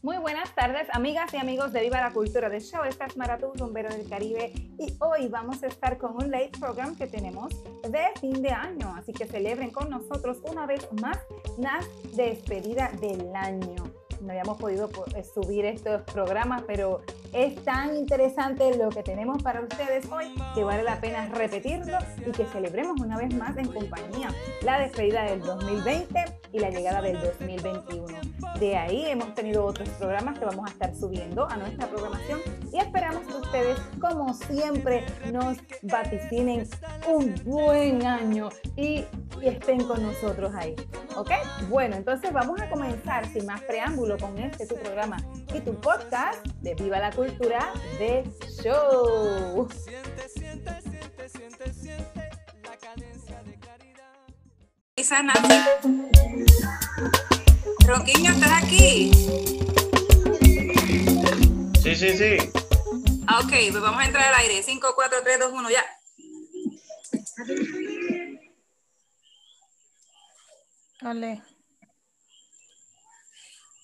Muy buenas tardes, amigas y amigos de Viva la Cultura de Show. Esta es Maratú Rumbero del Caribe y hoy vamos a estar con un late program que tenemos de fin de año. Así que celebren con nosotros una vez más la despedida del año no habíamos podido eh, subir estos programas, pero es tan interesante lo que tenemos para ustedes hoy que vale la pena repetirlo y que celebremos una vez más en compañía la despedida del 2020 y la llegada del 2021. De ahí hemos tenido otros programas que vamos a estar subiendo a nuestra programación y esperamos que ustedes, como siempre, nos vaticinen un buen año y, y estén con nosotros ahí. ¿Ok? Bueno, entonces vamos a comenzar sin más preámbulo con este tu programa y tu podcast de Viva la Cultura de Show. Roquiño, ¿estás aquí? Sí, sí, sí. Ah, ok, pues vamos a entrar al aire. 5, 4, 3, 2, 1, ya. Ole.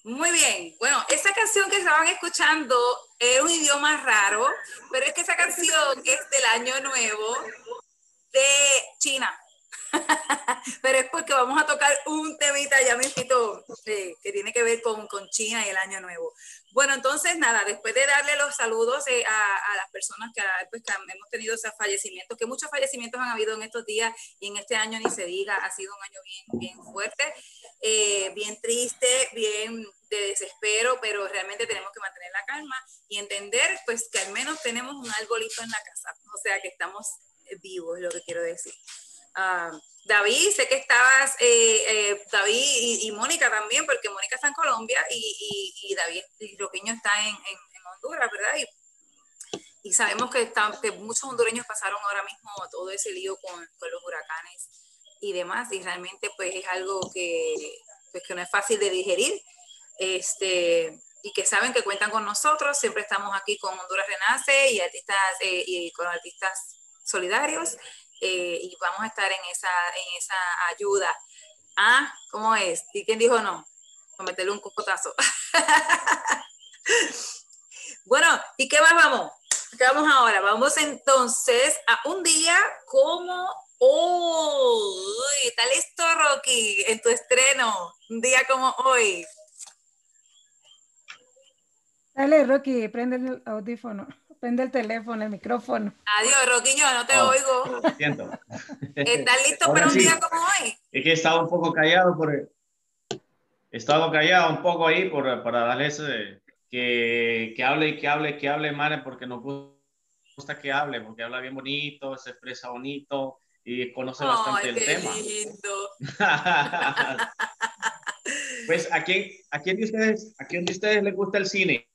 Muy bien. Bueno, esa canción que estaban escuchando es un idioma raro, pero es que esa canción es del Año Nuevo de China. pero es porque vamos a tocar un temita ya me eh, que tiene que ver con, con, China y el Año Nuevo. Bueno, entonces nada, después de darle los saludos eh, a, las personas que, pues, que, hemos tenido esos fallecimientos, que muchos fallecimientos han habido en estos días y en este año ni se diga, ha sido un año bien, bien fuerte. Eh, bien triste, bien de desespero, pero realmente tenemos que mantener la calma y entender pues que al menos tenemos un arbolito en la casa, o sea que estamos vivos, es lo que quiero decir. Ah, David, sé que estabas, eh, eh, David y, Mónica también, porque Mónica está en Colombia y, y, David y Roquiño está en, Honduras, ¿verdad? Y, sabemos que, que muchos hondureños pasaron ahora mismo todo ese lío con, con los huracanes y demás, y realmente pues es algo que, pues, que no es fácil de digerir, este, y que saben que cuentan con nosotros, siempre estamos aquí con Honduras Renace y artistas, eh, y con artistas solidarios, eh, y vamos a estar en esa, en esa ayuda. Ah, ¿cómo es? ¿Y quién dijo no? Meterle un cocotazo. bueno, ¿y qué más vamos? ¿Qué vamos ahora? Vamos entonces a un día como hoy. ¿Está listo, Rocky, en tu estreno? Un día como hoy. Dale, Rocky, prende el audífono, prende el teléfono, el micrófono. Adiós, Roquiño, no te oh, oigo. Lo siento. ¿Estás listo para un día como hoy? Es que estaba un poco callado por... Estaba callado un poco ahí por, para darle ese... Que, que hable y que hable, que hable, Mare, porque no gusta que hable, porque habla bien bonito, se expresa bonito, y conoce bastante el tema. pues, ¿a quién, a, quién de ustedes, ¿a quién de ustedes le gusta el cine?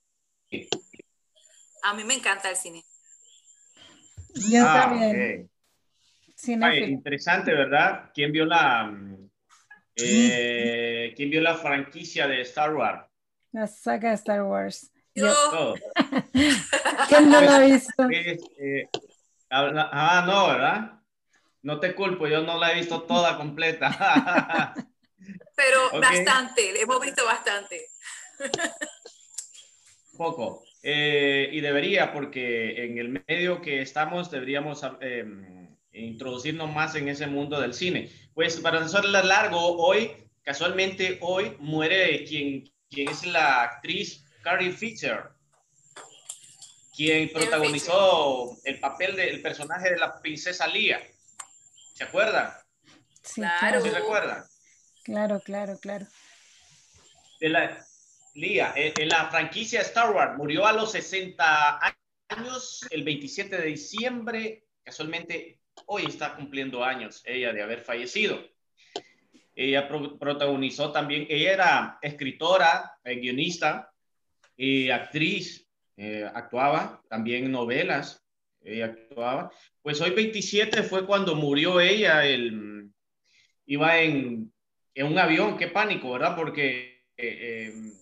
A mí me encanta el cine. Yo ah, también. interesante, ¿verdad? ¿Quién vio la eh, ¿quién vio la franquicia de Star Wars? La saga de Star Wars. Yo. ¿Quién no lo ha visto? Eh, ah, no, ¿verdad? No te culpo, yo no la he visto toda completa. Pero bastante, hemos visto bastante. Poco. Eh, y debería, porque en el medio que estamos deberíamos em, introducirnos más en ese mundo del cine. Pues para nosotros largo, hoy, casualmente hoy, muere quien, quien es la actriz Carrie Fisher, quien protagonizó el papel del personaje de la princesa Leia. ¿Se acuerdan? Sí, claro. ¿Se recuerdan? Claro, claro, claro. De la, Lía, en, la franquicia Star Wars murió a los 60 años, el 27 de diciembre, casualmente hoy está cumpliendo años ella de haber fallecido. Ella protagonizó también, ella era escritora, eh, guionista y actriz, eh, actuaba también en novelas, ella actuaba. Pues hoy 27 fue cuando murió ella, el, iba en, en un avión, qué pánico, ¿verdad? Porque eh, em,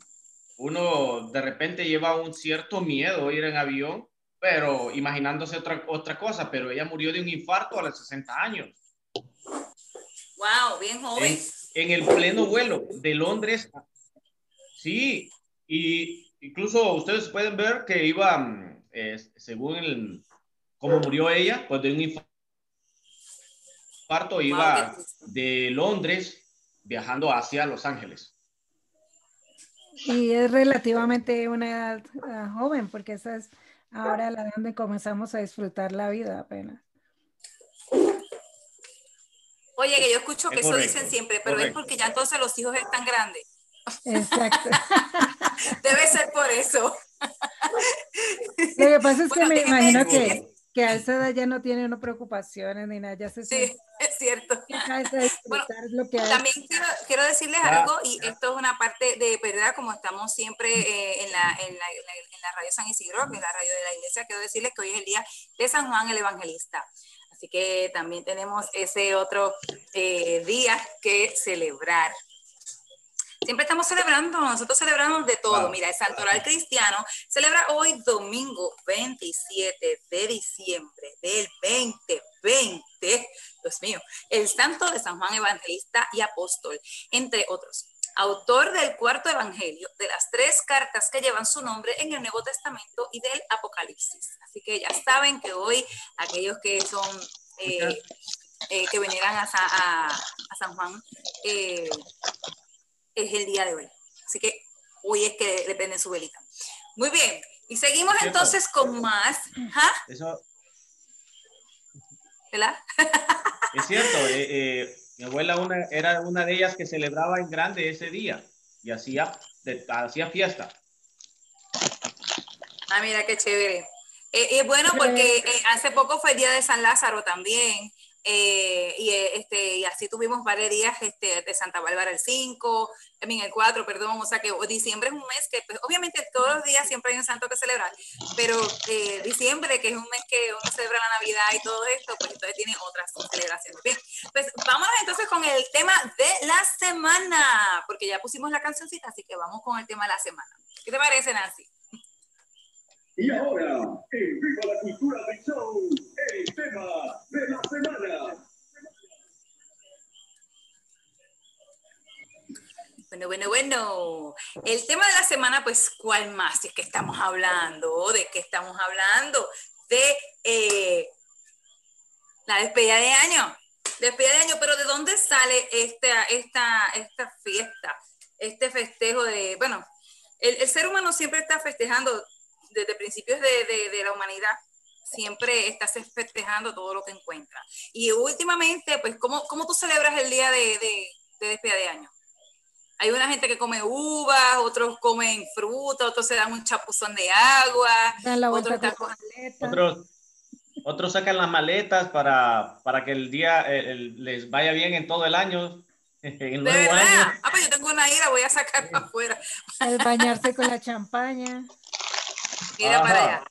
uno de repente lleva un cierto miedo ir en avión, pero imaginándose otra, otra cosa, pero ella murió de un infarto a los 60 años. Wow, bien joven. En, el pleno vuelo de Londres, Sí, y incluso ustedes pueden ver que iba, mm, eh, según el, cómo murió ella, pues de un infarto iba de Londres viajando hacia Los Ángeles. Y es relativamente una edad ah, joven, porque esa es ahora la edad donde comenzamos a disfrutar la vida apenas. Oye, que yo escucho que eso dicen siempre, pero es porque ya entonces los hijos están grandes. Exacto. Debe ser por eso. Lo que pasa es que me imagino que, que a esa edad ya no tiene unas preocupaciones ni nada, ya se Sí, es cierto. Bueno, lo que también quiero, quiero decirles algo, y esto es una parte de verdad, como estamos siempre eh, en, la, en, la, en, la, radio San Isidro, que es la radio de la iglesia, quiero decirles que hoy es el día de San Juan el Evangelista. Así que también tenemos ese otro eh, día que celebrar. Siempre estamos celebrando, nosotros celebramos de todo. Mira, el Santoral Cristiano celebra hoy domingo 27 de diciembre del 2020. Dios mío, el santo de San Juan Evangelista y Apóstol, entre otros. Autor del cuarto evangelio, de las tres cartas que llevan su nombre en el Nuevo Testamento y del Apocalipsis. Así que ya saben que hoy aquellos que son eh, eh, que vinieran a, a, San Juan eh, es el día de hoy. Así que hoy es que le prenden su velita. Muy bien. Y seguimos entonces con más. ¿Ah? Eso. ¿Verdad? Es cierto. Eh, eh, mi abuela una, era una de ellas que celebraba en grande ese día y hacía, hacía fiesta. Ah, mira qué chévere. Eh, es bueno porque hace poco fue el día de San Lázaro también. Eh, y, eh, este, y así tuvimos varios días este, de Santa Bárbara el 5, también el 4, perdón, o sea que diciembre es un mes que pues, obviamente todos los días siempre hay un santo que celebrar, pero eh, diciembre, que es un mes que uno celebra la Navidad y todo esto, pues entonces tiene otras celebraciones. Bien, pues vamos entonces con el tema de la semana, porque ya pusimos la cancioncita, así que vamos con el tema de la semana. ¿Qué te parece, Nancy? Y ahora, en Viva la Cultura del Show, el tema de la semana. Bueno, bueno, bueno. El tema de la semana, pues, ¿cuál más? Si es que estamos hablando, ¿de qué estamos hablando? De eh, la despedida de año. Despedida de año, pero ¿de dónde sale esta, esta, esta fiesta? Este festejo de, bueno, el, ser humano siempre está festejando desde principios de, la humanidad siempre estás festejando todo lo que encuentras. Y últimamente, pues, ¿cómo, cómo tú celebras el día de, de, de despedida de año? Hay una gente que come uvas, otros comen fruta, otros se dan un chapuzón de agua, otros, otros, sacan las maletas para, para que el día les vaya bien en todo el año. ¿De verdad? Ah, pues yo tengo una ira, voy a sacar para afuera. El bañarse con la champaña. Mira para allá.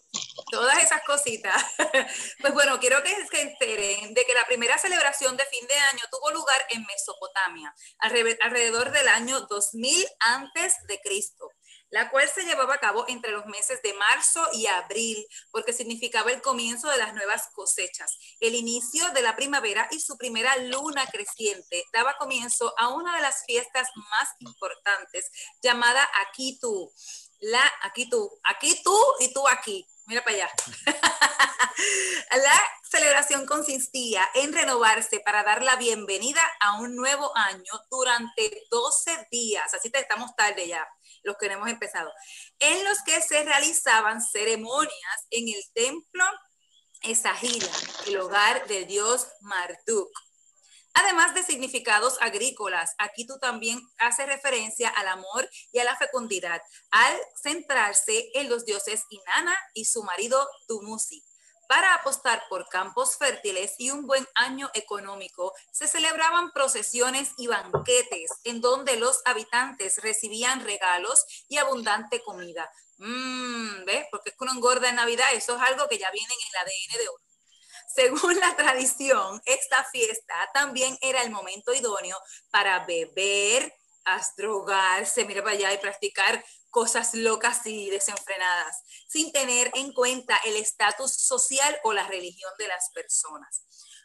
Todas esas cositas. Pues bueno, quiero que se enteren de que la primera celebración de fin de año tuvo lugar en Mesopotamia, alrededor del año 2000 antes de Cristo la cual se llevaba a cabo entre los meses de marzo y abril, porque significaba el comienzo de las nuevas cosechas, el inicio de la primavera y su primera luna creciente daba comienzo a una de las fiestas más importantes, llamada Akitu la, aquí tú, aquí tú y tú aquí. Mira para allá. la celebración consistía en renovarse para dar la bienvenida a un nuevo año durante 12 días. Así te estamos tarde ya, los que hemos empezado. En los que se realizaban ceremonias en el templo Esagila, el hogar del dios Marduk Además de significados agrícolas, aquí tú también haces referencia al amor y a la fecundidad, al centrarse en los dioses Inanna y su marido Tumusi. Para apostar por campos fértiles y un buen año económico, se celebraban procesiones y banquetes en donde los habitantes recibían regalos y abundante comida. Mmm, ¿ves? Porque es que uno engorda en Navidad, eso es algo que ya viene en el ADN de uno. Según la tradición, esta fiesta también era el momento idóneo para beber, drogarse, mira para allá y practicar cosas locas y desenfrenadas, sin tener en cuenta el estatus social o la religión de las personas.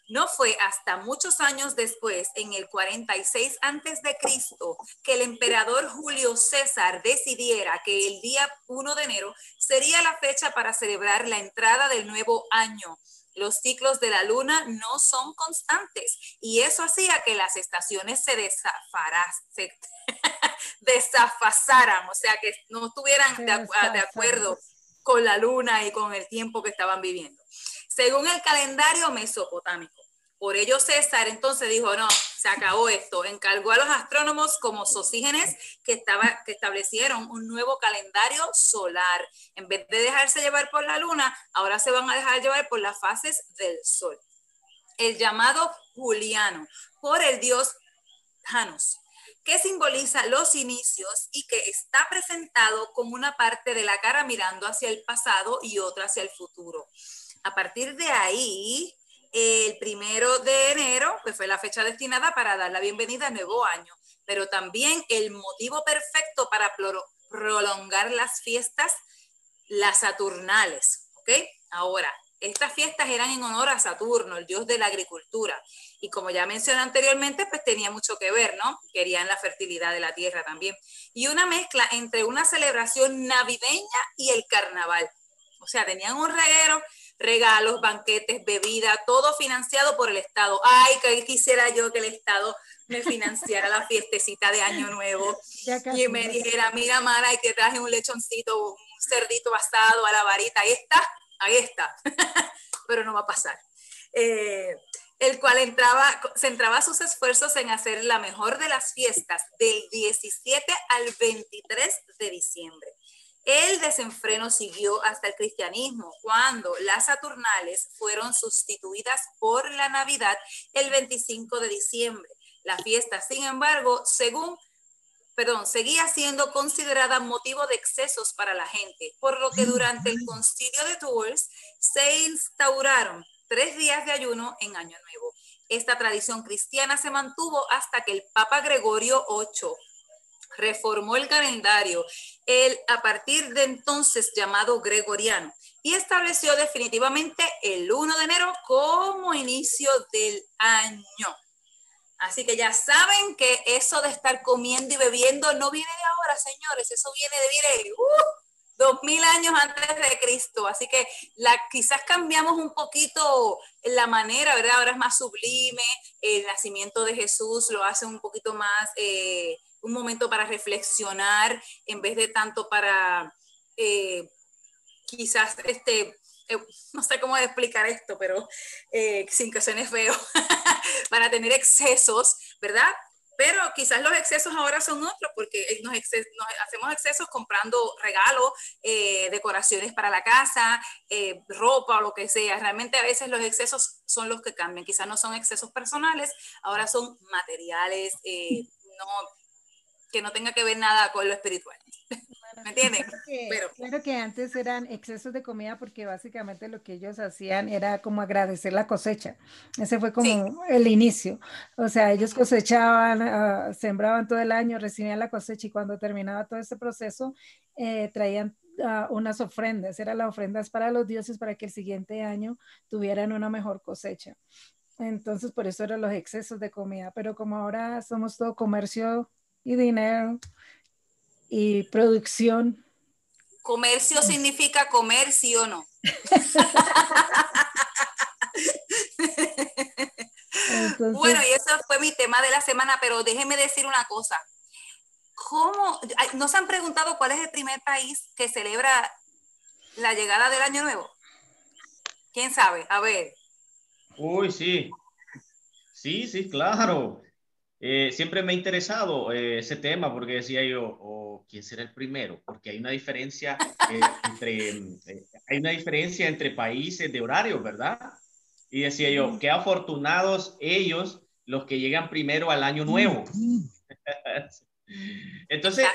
No fue hasta muchos años después, en el 46 antes de Cristo, que el emperador Julio César decidiera que el día 1 de enero sería la fecha para celebrar la entrada del nuevo año. Los ciclos de la luna no son constantes y eso hacía que las estaciones se, se desafasaran, o sea, que no estuvieran de, de acuerdo con la luna y con el tiempo que estaban viviendo. Según el calendario mesopotámico. Por ello César entonces dijo, no, se acabó esto. Encargó a los astrónomos como Sosígenes que, estaba, que establecieron un nuevo calendario solar. En vez de dejarse llevar por la luna, ahora se van a dejar llevar por las fases del sol. El llamado Juliano, por el dios Janus, que simboliza los inicios y que está presentado como una parte de la cara mirando hacia el pasado y otra hacia el futuro. A partir de ahí, el primero de enero, pues fue la fecha destinada para dar la bienvenida al nuevo año, pero también el motivo perfecto para prolongar las fiestas, las saturnales, ¿ok? Ahora, estas fiestas eran en honor a Saturno, el dios de la agricultura. Y como ya mencioné anteriormente, pues tenía mucho que ver, ¿no? Querían la fertilidad de la tierra también. Y una mezcla entre una celebración navideña y el carnaval. O sea, tenían un reguero, regalos, banquetes, bebida, todo financiado por el Estado. Ay, que quisiera yo que el Estado me financiara la fiestecita de Año Nuevo y me dijera, mira, Mara, y que traje un lechoncito, un cerdito asado a la varita. Ahí está, ahí está, pero no va a pasar. Eh, el cual entraba, centraba sus esfuerzos en hacer la mejor de las fiestas del 17 al 23 de diciembre. El desenfreno siguió hasta el cristianismo, cuando las Saturnales fueron sustituidas por la Navidad el 25 de diciembre. La fiesta, sin embargo, según perdón, seguía siendo considerada motivo de excesos para la gente, por lo que durante el concilio de Tours se instauraron tres días de ayuno en Año Nuevo. Esta tradición cristiana se mantuvo hasta que el Papa Gregorio VIII reformó el calendario, el a partir de entonces llamado gregoriano, y estableció definitivamente el 1 de enero como inicio del año. Así que ya saben que eso de estar comiendo y bebiendo no viene de ahora, señores, eso viene de, mire, uh, dos mil años antes de Cristo. Así que la, quizás cambiamos un poquito la manera, ¿verdad? Ahora es más sublime, el nacimiento de Jesús lo hace un poquito más, eh, un momento para reflexionar en vez de tanto para eh, quizás este eh, no sé cómo explicar esto, pero eh, sin que suene feo, para tener excesos, ¿verdad? Pero quizás los excesos ahora son otros, porque nos, hacemos excesos comprando regalos, eh, decoraciones para la casa, ropa o lo que sea. Realmente a veces los excesos son los que cambian. Quizás no son excesos personales, ahora son materiales, no, que no tenga que ver nada con lo espiritual. ¿Me entiendes? Claro que, antes eran excesos de comida porque básicamente lo que ellos hacían era como agradecer la cosecha. Ese fue como el inicio. O sea, ellos cosechaban, ah, sembraban todo el año, recibían la cosecha y cuando terminaba todo este proceso, eh, traían ah, unas ofrendas. Eran las ofrendas para los dioses para que el siguiente año tuvieran una mejor cosecha. Entonces, por eso eran los excesos de comida. Pero como ahora somos todo comercio y dinero, y producción. Comercio significa comer, sí o no. bueno, y eso fue mi tema de la semana, pero déjenme decir una cosa. ¿Cómo? ¿Nos han preguntado cuál es el primer país que celebra la llegada del Año Nuevo? ¿Quién sabe? A ver. Uy, sí. Sí, sí, claro. Eh, siempre me ha interesado eh, ese tema porque decía yo, oh, ¿quién será el primero? Porque hay una diferencia eh, entre, hay una diferencia entre países de horario, ¿verdad? Y decía yo, qué afortunados ellos los que llegan primero al año nuevo. entonces,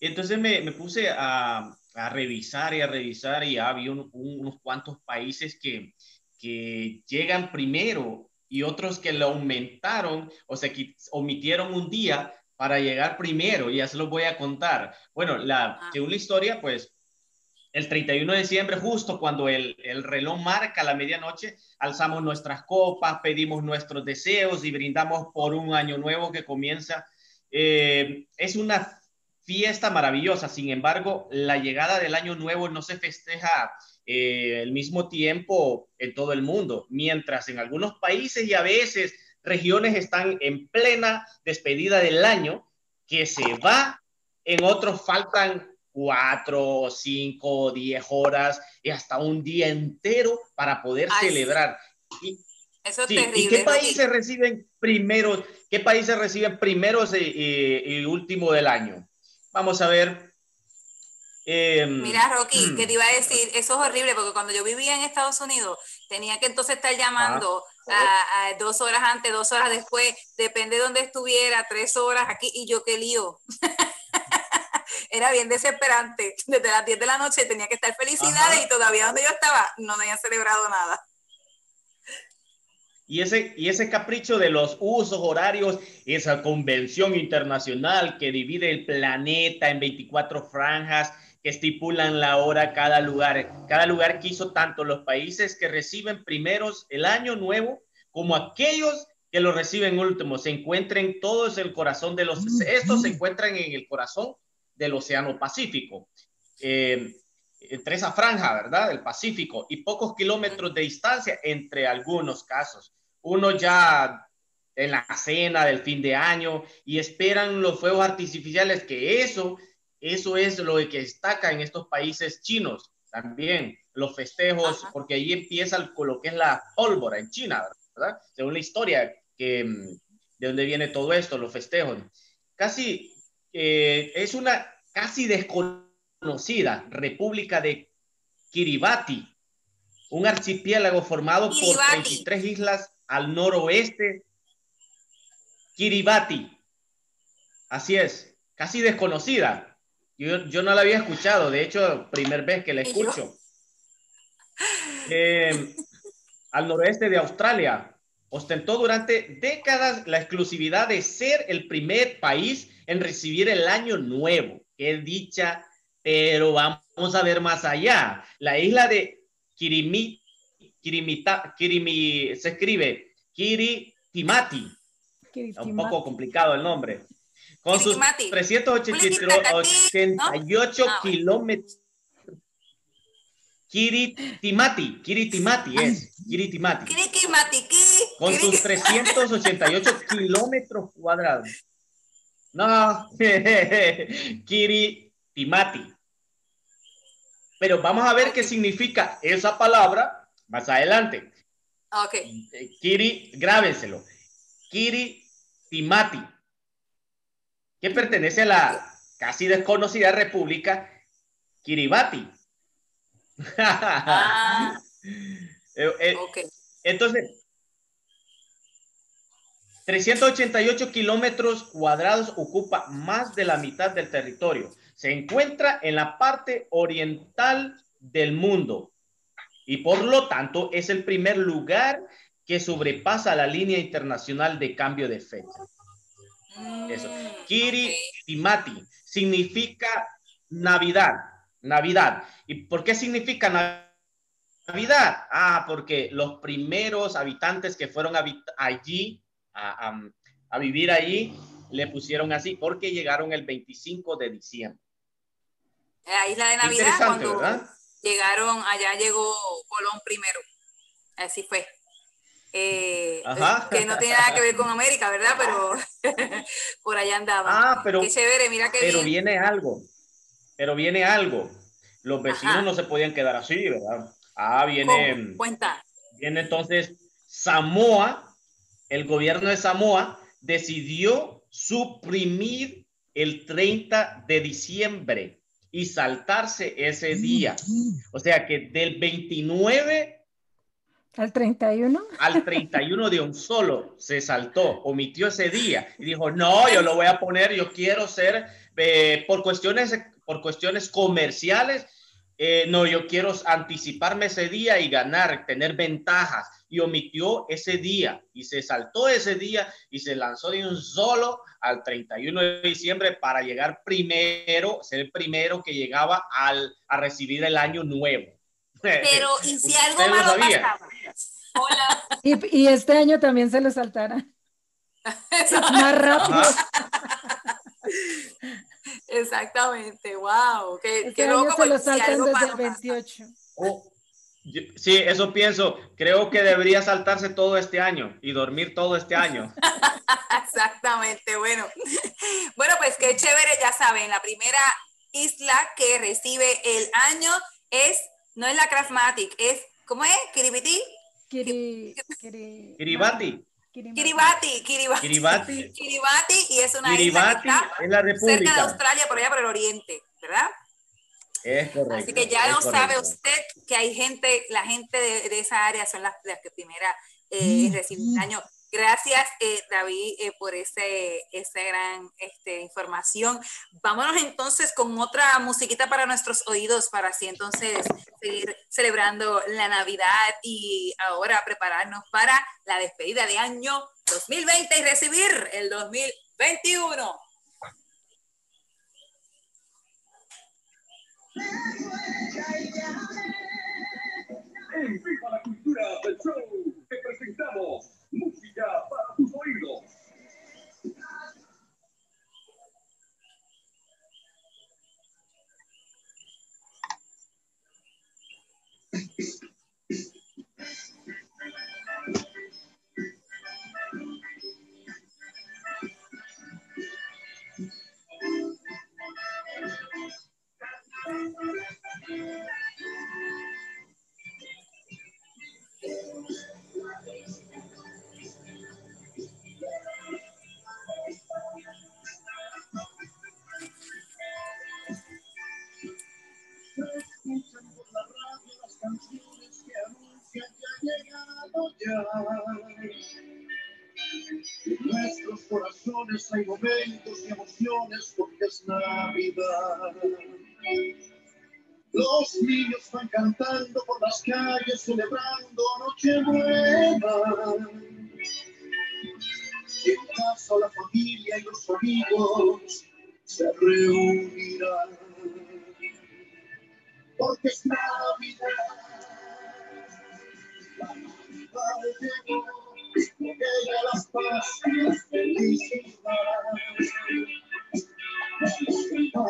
entonces me, me puse a, a, revisar y a revisar y había unos cuantos países que, que llegan primero y otros que lo aumentaron o se omitieron un día para llegar primero, y ya se los voy a contar. Bueno, la, ah. según la historia, pues el 31 de diciembre, justo cuando el, el, reloj marca la medianoche, alzamos nuestras copas, pedimos nuestros deseos y brindamos por un año nuevo que comienza. Eh, es una fiesta maravillosa, sin embargo, la llegada del año nuevo no se festeja eh, el mismo tiempo en todo el mundo, mientras en algunos países y a veces regiones están en plena despedida del año que se va, en otros faltan cuatro, cinco, diez horas y hasta un día entero para poder celebrar. Y, Eso es terrible. ¿Y qué países reciben primeros, qué países reciben primeros y, y, y último del año? Vamos a ver. Eh, Mira, Rocky, que te iba a decir, eso es horrible porque cuando yo vivía en Estados Unidos tenía que entonces estar llamando a, a dos horas antes, dos horas después, depende de dónde estuviera, tres horas aquí y yo qué lío. Era bien desesperante. Desde las 10 de la noche tenía que estar felicidades y todavía donde yo estaba no había celebrado nada. Y ese, y ese capricho de los usos horarios, esa convención internacional que divide el planeta en 24 franjas, que estipulan la hora cada lugar. Cada lugar quiso tanto los países que reciben primeros el año nuevo como aquellos que lo reciben último. Se encuentran todos el corazón de los... Estos se encuentran en el corazón del Océano Pacífico. Eh, entre esa franja, ¿verdad? Del Pacífico y pocos kilómetros de distancia entre algunos casos. Uno ya en la cena del fin de año y esperan los fuegos artificiales, que eso, eso es lo que destaca en estos países chinos también, los festejos, Ajá. porque ahí empieza lo que es la pólvora en China, ¿verdad? Según la historia que, de dónde viene todo esto, los festejos. Casi eh, es una casi desconocida república de Kiribati, un archipiélago formado Kiribati. por 33 islas al noroeste. Kiribati. Así es, casi desconocida. Yo, yo no la había escuchado, de hecho, primer vez que la escucho. Eh, al noroeste de Australia. Ostentó durante décadas la exclusividad de ser el primer país en recibir el año nuevo. Qué dicha, pero vamos a ver más allá. La isla de Kirimi, Kirimita, Kirimi, se escribe Kiritimati. Kiritimati. Un poco complicado el nombre. Con sus 388 ¿no? kilómetros. Kiritimati, Kiritimati es, Kiritimati. Kiritimati, Con sus 388 kilómetros cuadrados. No, Kiritimati. Pero vamos a ver qué significa esa palabra más adelante. Ok. Kiri, grábenselo. Kiritimati. Que pertenece a la casi desconocida república Kiribati. ah, okay. Entonces, 388 kilómetros cuadrados ocupa más de la mitad del territorio. Se encuentra en la parte oriental del mundo y por lo tanto es el primer lugar que sobrepasa la línea internacional de cambio de fecha. Eso. Kiri Timati significa Navidad. Navidad. ¿Y por qué significa Navidad? Ah, porque los primeros habitantes que fueron allí a, a, a, vivir allí, le pusieron así porque llegaron el 25 de diciembre. La isla de Navidad, cuando ¿verdad? llegaron, allá llegó Colón primero. Así fue. Eh, que no tiene nada que ver con América, ¿verdad? Pero por allá andaba. Ah, pero, qué chévere, mira qué pero bien. viene algo. Pero viene algo. Los vecinos Ajá. no se podían quedar así, ¿verdad? Ah, viene. ¿Cómo? Cuenta. Viene entonces Samoa, el gobierno de Samoa decidió suprimir el 30 de diciembre y saltarse ese día. O sea que del 29 al 31 al 31 de un solo se saltó, omitió ese día y dijo, "No, yo lo voy a poner, yo quiero ser eh, por cuestiones por cuestiones comerciales eh, no, yo quiero anticiparme ese día y ganar, tener ventajas. Y omitió ese día y se saltó ese día y se lanzó de un solo al 31 de diciembre para llegar primero, ser el primero que llegaba al, a recibir el año nuevo. Pero, ¿y si algo ¿Usted lo malo pasaba? Hola. Y, y este año también se lo saltará. Más rápido. Ajá. Exactamente, wow. Qué, Este qué año loco. se lo si saltan algo desde el malo pasa- 28. Oh, yo- sí, eso pienso. Creo que debería saltarse todo este año y dormir todo este año. Exactamente, bueno. Bueno, pues qué chévere, ya saben, la primera isla que recibe el año es, no es la Craftmatic, es, ¿cómo es? Kiribati, Kiri, Kiri, Kiribati. Kiribati. Kiribati, Kiribati. Kiribati. Y es una isla Kiribati que está es la cerca de república. Australia, por allá por el oriente, ¿verdad? Es correcto. Así que ya lo sabe correcto. usted que hay gente, la gente de, de esa área son las, las que primera eh, reciben el año. Gracias, eh, David, eh, por ese, esa gran este, información. Vámonos entonces con otra musiquita para nuestros oídos, para así entonces seguir celebrando la Navidad y ahora prepararnos para la despedida de año 2020 y recibir el 2021. En Viva la Cultura del Show te presentamos música para tus oídos. En nuestros corazones hay momentos y emociones porque es Navidad. Los niños van cantando por las calles celebrando Nochebuena. En casa la familia y los amigos se reunirán. Porque es Navidad. La Navidad llegó, ella las paz y felicidad. Llegó,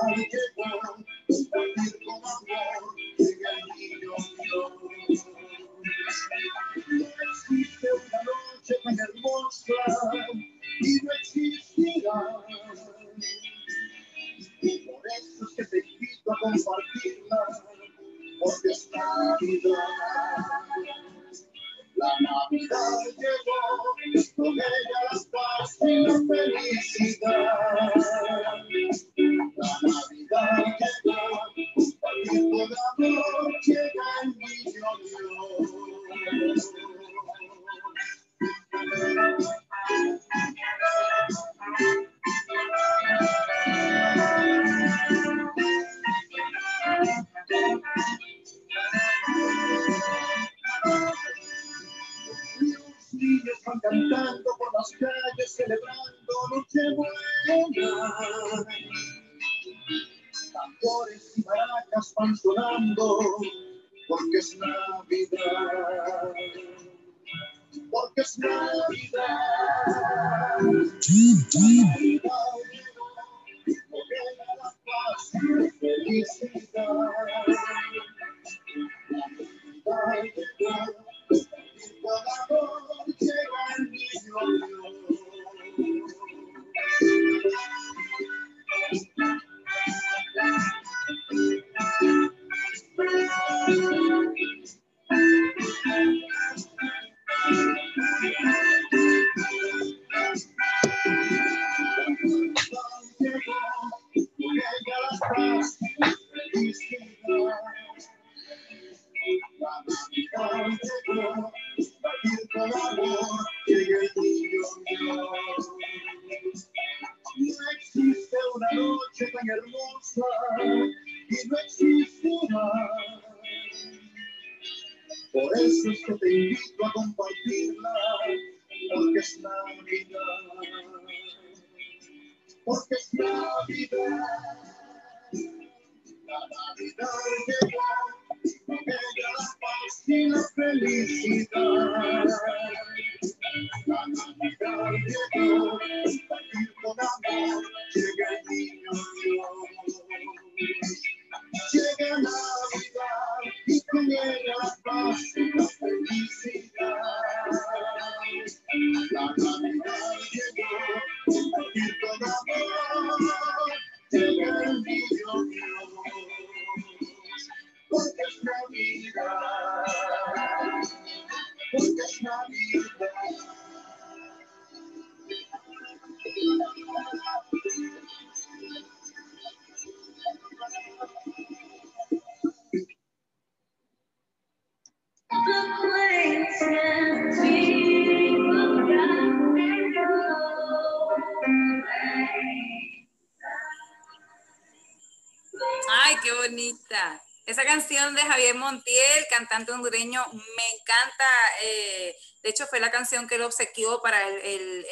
Qué bonita. Esa canción de Javier Montiel, cantante hondureño, me encanta. eh, de hecho, fue la canción que él obsequió para el,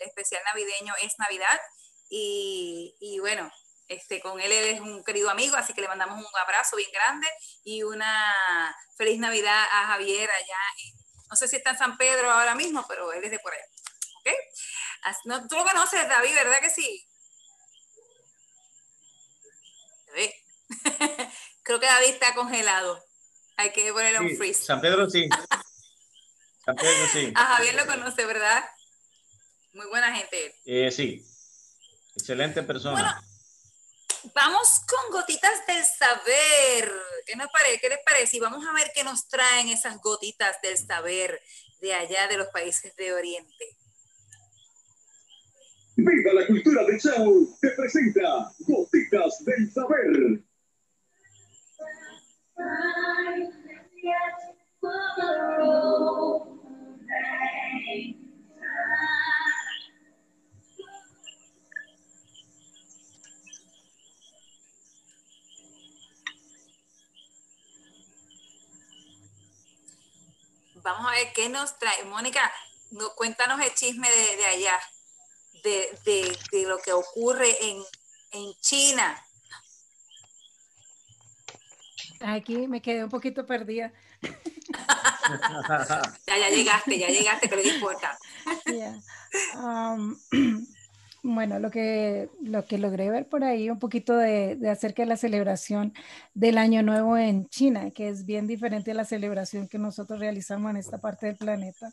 especial navideño Es Navidad. Y, bueno, este, con él es un querido amigo, así que le mandamos un abrazo bien grande y una feliz Navidad a Javier allá. en- no sé si está en San Pedro ahora mismo, pero él es de por allá. ¿ok? As- no, tú lo conoces, David, ¿verdad que sí? Creo que David está congelado. Hay que ponerle un Sí, freeze. San Pedro sí. San Pedro sí. A Javier lo conoce, ¿verdad? Muy buena gente. Eh, sí. Excelente persona. Vamos con gotitas del saber. ¿Qué, nos pare- ¿Qué les parece? Y vamos a ver qué nos traen esas gotitas del saber de allá de los países de Oriente. Viva la cultura del show te presenta Gotitas del Saber. Vamos a ver qué nos trae. Mónica, no, cuéntanos el chisme de, de allá, de, de- de lo que ocurre en, en China. Aquí me quedé un poquito perdida. Ya, ya llegaste, ya llegaste, pero no importa. Bueno, lo que, lo que logré ver por ahí un poquito de, de acerca de la celebración del Año Nuevo en China, que es bien diferente a la celebración que nosotros realizamos en esta parte del planeta.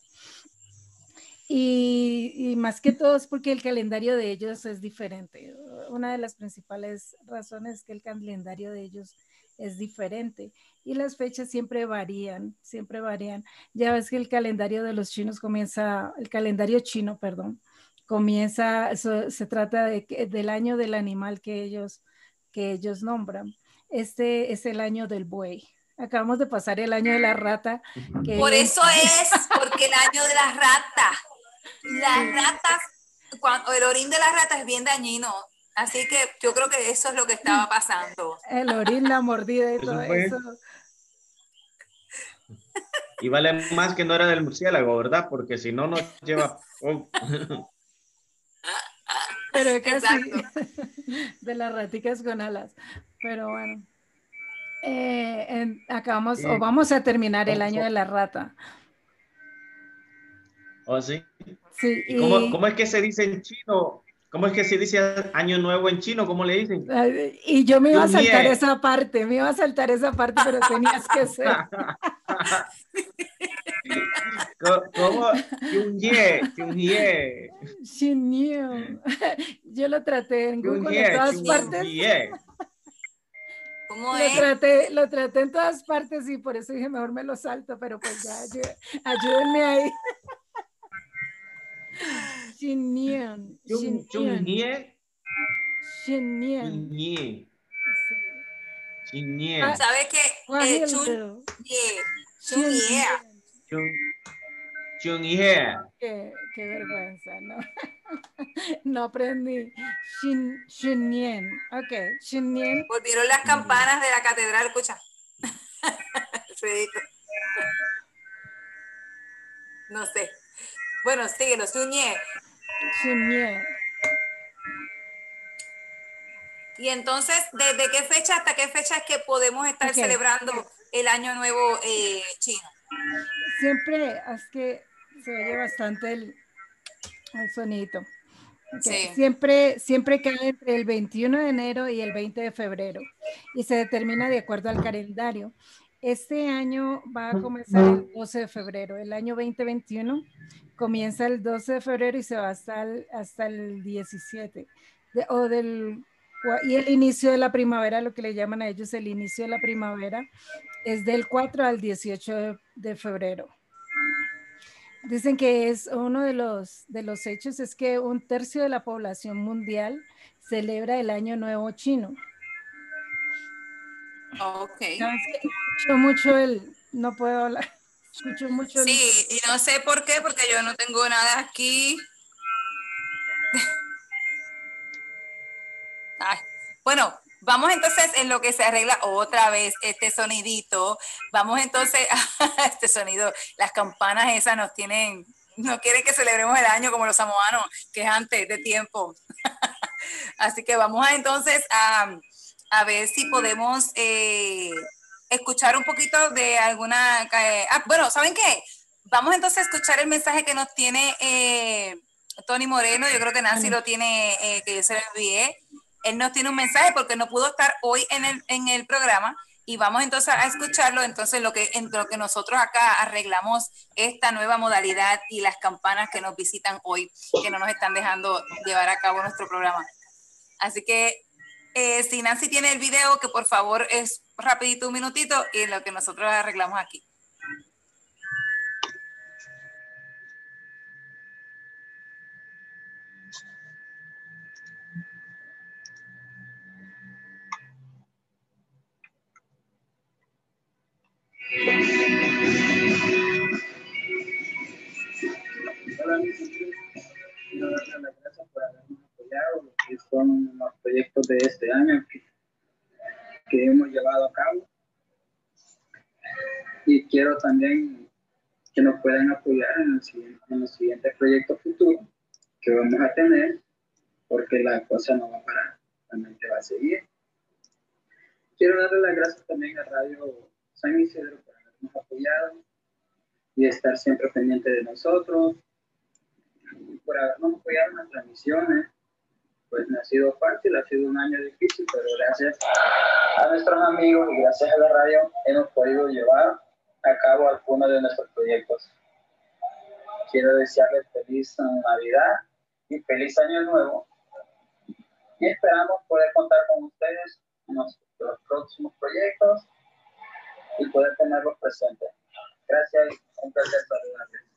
Y, y más que todo es porque el calendario de ellos es diferente. Una de las principales razones es que el calendario de ellos es diferente y las fechas siempre varían, siempre varían. Ya ves que el calendario de los chinos comienza, el calendario chino, perdón, comienza, se trata de, del año del animal que ellos, que ellos nombran. Este es el año del buey. Acabamos de pasar el año de la rata. que Por eso es, porque el año de las ratas. Las ratas, cuando, el orín de las ratas es bien dañino. Así que yo creo que eso es lo que estaba pasando. El orín, la mordida y Eso todo fue. eso. Y vale más que no era del murciélago, ¿verdad? Porque si no nos lleva. oh. Pero casi Exacto. de las raticas con alas. Pero bueno. Eh, en- acabamos o Sí. vamos a terminar el año de la rata. ¿Oh, sí? Sí, ¿Y cómo, y- cómo es que se dice en chino? ¿Cómo es que se dice año nuevo en chino? ¿Cómo le dicen? Y yo me iba a saltar esa parte, me iba a saltar esa parte, pero tenías que ser. ¿Cómo? Yunye, Xinyu. Yo lo traté en Google en todas partes. ¿Cómo Lo es? traté, lo traté en todas partes y por eso dije, mejor me lo salto, pero pues ya, ayú- ayúdenme ahí. Yunye, Sí. Yunye, Ah, ¿Sabes qué? Chun, Guajillo. yeah, chun, yeah. Yun- Chunhye. Qué, qué vergüenza, ¿no? no aprendí. Shin, Shinyen. Ok, Shinyen. Volvieron las campanas de la catedral, escucha. Ridículo. No sé. Bueno, síguelo, Suñé. Shinyen. Y entonces, ¿desde qué fecha hasta qué fecha es que podemos estar celebrando el Año Nuevo eh, chino? Siempre es que se oye bastante el, el sonito. Sí. Siempre, siempre cae entre el 21 de enero y el 20 de febrero y se determina de acuerdo al calendario. Este año va a comenzar el 12 de febrero. El año 2021 comienza el 12 de febrero y se va hasta el, hasta el 17. De- o del, y el inicio de la primavera, lo que le llaman a ellos el inicio de la primavera, es del 4 al 18 de, de febrero. Dicen que es uno de los, de los hechos es que un tercio de la población mundial celebra el Año Nuevo Chino. Ok. No, es que escucho mucho el, no puedo hablar, escucho mucho el, Sí, y no sé por qué, porque yo no tengo nada aquí. Ay, Bueno, vamos entonces en lo que se arregla otra vez este sonidito. Vamos entonces a este sonido. Las campanas esas nos tienen, no quieren que celebremos el año como los samoanos, que es antes de tiempo. Así que vamos a entonces a, a ver si podemos eh, escuchar un poquito de alguna... eh, ah, bueno, ¿saben qué? Vamos entonces a escuchar el mensaje que nos tiene eh, Tony Moreno. Yo creo que Nancy lo tiene, eh, que yo se lo envié. Él nos tiene un mensaje porque no pudo estar hoy en el, en el programa y vamos entonces a escucharlo. Entonces, lo que, en lo que nosotros acá arreglamos esta nueva modalidad y las campanas que nos visitan hoy, que no nos están dejando llevar a cabo nuestro programa. Así que eh, si Nancy tiene el video, que por favor es rapidito un minutito y lo que nosotros arreglamos aquí. Lo que son los proyectos de este año que, que hemos llevado a cabo. Y quiero también que nos puedan apoyar en, el siguiente- en los siguientes proyectos futuros que vamos a tener, porque la cosa no va a parar, realmente va a seguir. Quiero darle las gracias también a Radio San Isidro por habernos apoyado y estar siempre pendiente de nosotros, por habernos apoyado en las transmisiones. Pues no ha sido fácil, ha sido un año difícil, pero gracias a nuestros amigos y gracias a la radio hemos podido llevar a cabo algunos de nuestros proyectos. Quiero desearles feliz Navidad y feliz Año Nuevo. Y esperamos poder contar con ustedes en nuestros próximos proyectos y poder tenerlos presentes. Gracias y un placer saludarles.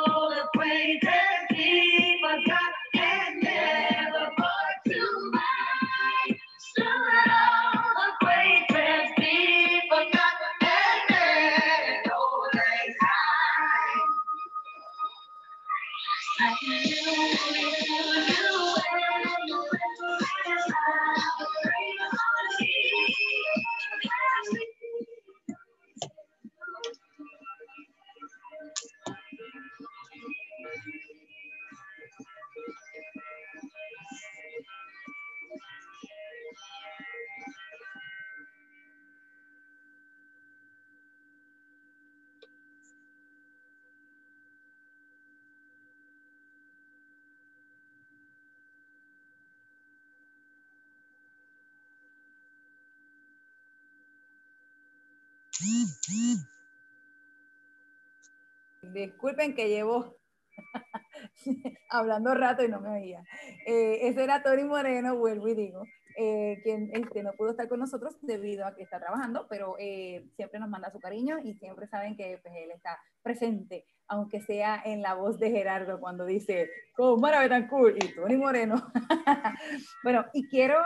Disculpen que llevo hablando rato y no me oía. Eh, ese era Tony Moreno, vuelvo y digo, eh, quien este, no pudo estar con nosotros debido a que está trabajando, pero eh, siempre nos manda su cariño y siempre saben que pues, él está presente, aunque sea en la voz de Gerardo cuando dice, con Mara Betancourt y Tony Moreno. bueno, y quiero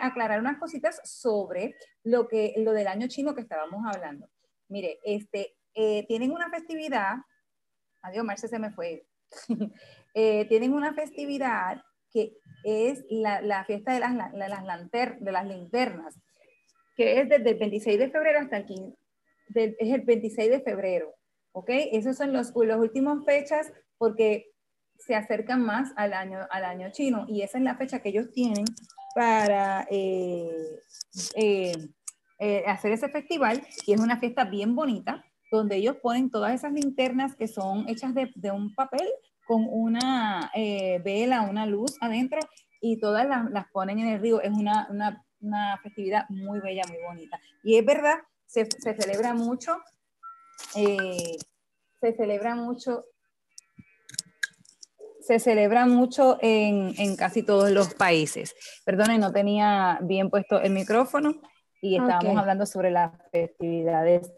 aclarar unas cositas sobre lo, que, lo del año chino que estábamos hablando. Mire, este, tienen una festividad, adiós, Marce se me fue, Eh, tienen una festividad que es la, fiesta de las, de las linternas, que es desde el 26 de febrero hasta el 15, es el 26 de febrero, ¿ok? Esos son los, los últimos fechas porque se acercan más al año, al año chino y esa es la fecha que ellos tienen para eh, eh, hacer ese festival y es una fiesta bien bonita donde ellos ponen todas esas linternas que son hechas de, de un papel con una eh, vela, una luz adentro y todas las, las, ponen en el río. Es una, una, una, festividad muy bella, muy bonita. Y es verdad, se, se celebra mucho, eh, se celebra mucho, se celebra mucho en, en, casi todos los países. Perdone, no tenía bien puesto el micrófono y estábamos hablando sobre las festividades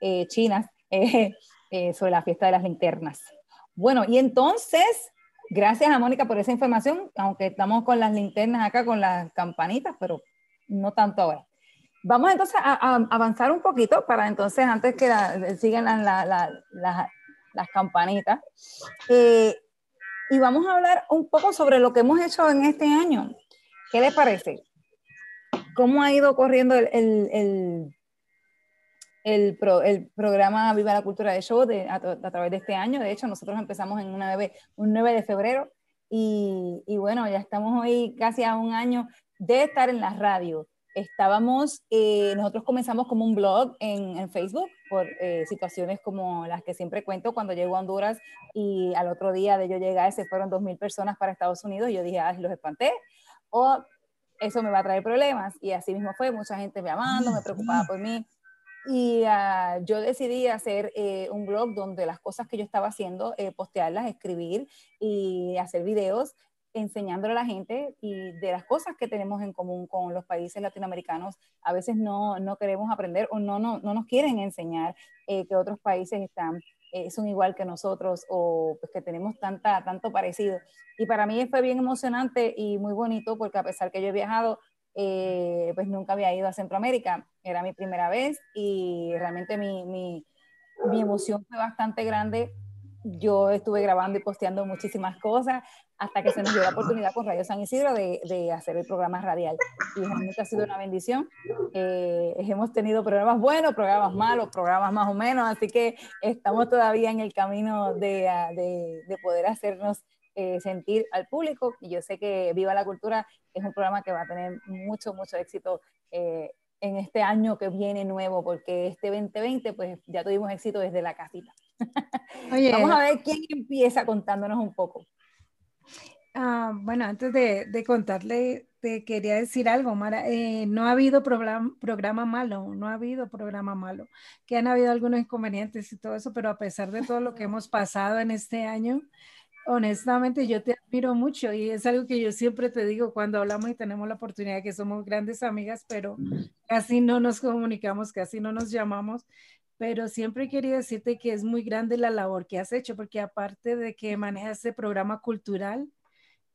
eh, chinas, sobre la fiesta de las linternas. Bueno, y entonces, gracias a Mónica por esa información, aunque estamos con las linternas acá, con las campanitas, pero no tanto ahora. Vamos entonces a, avanzar un poquito para entonces, antes que sigan las campanitas, eh, y vamos a hablar un poco sobre lo que hemos hecho en este año. ¿Qué les parece? ¿Cómo ha ido corriendo el el, el, programa Viva la Cultura de Show de, a, través de este año. De hecho, nosotros empezamos en un 9, un 9 de febrero y, y, bueno, ya estamos hoy casi a un año de estar en la radio. Estábamos, eh, nosotros comenzamos como un blog en, en Facebook por eh, situaciones como las que siempre cuento cuando llego a Honduras y al otro día de yo llegar se fueron 2.000 personas para Estados Unidos y yo dije, ah, los espanté. O eso me va a traer problemas. Y así mismo fue, mucha gente me llamando, me preocupaba por mí. Y ah, yo decidí hacer eh, un blog donde las cosas que yo estaba haciendo, eh, postearlas, escribir y hacer videos enseñándole a la gente y de las cosas que tenemos en común con los países latinoamericanos. A veces no, no queremos aprender o no, no, no nos quieren enseñar eh, que otros países están, son igual que nosotros o pues, que tenemos tanta, tanto parecido. Y para mí fue bien emocionante y muy bonito porque a pesar que yo he viajado eh, pues nunca había ido a Centroamérica, era mi primera vez y realmente mi, mi, mi, emoción fue bastante grande. Yo estuve grabando y posteando muchísimas cosas hasta que se nos dio la oportunidad con Radio San Isidro de, de hacer el programa radial. Y realmente ha sido una bendición. Eh, hemos tenido programas buenos, programas malos, programas más o menos, así que estamos todavía en el camino de, de, de poder hacernos eh, sentir al público y yo sé que Viva la Cultura es un programa que va a tener mucho, mucho éxito eh, en este año que viene nuevo, porque este 2020 pues ya tuvimos éxito desde la casita. Vamos a ver quién empieza contándonos un poco. Ah, bueno, antes de, contarle, te quería decir algo, Mara. Eh, no ha habido programa malo, no ha habido programa malo, que han habido algunos inconvenientes y todo eso, pero a pesar de todo lo que hemos pasado en este año, honestamente yo te admiro mucho y es algo que yo siempre te digo cuando hablamos y tenemos la oportunidad que somos grandes amigas, pero casi no nos comunicamos, casi no nos llamamos, pero siempre quería decirte que es muy grande la labor que has hecho, porque aparte de que manejas este programa cultural,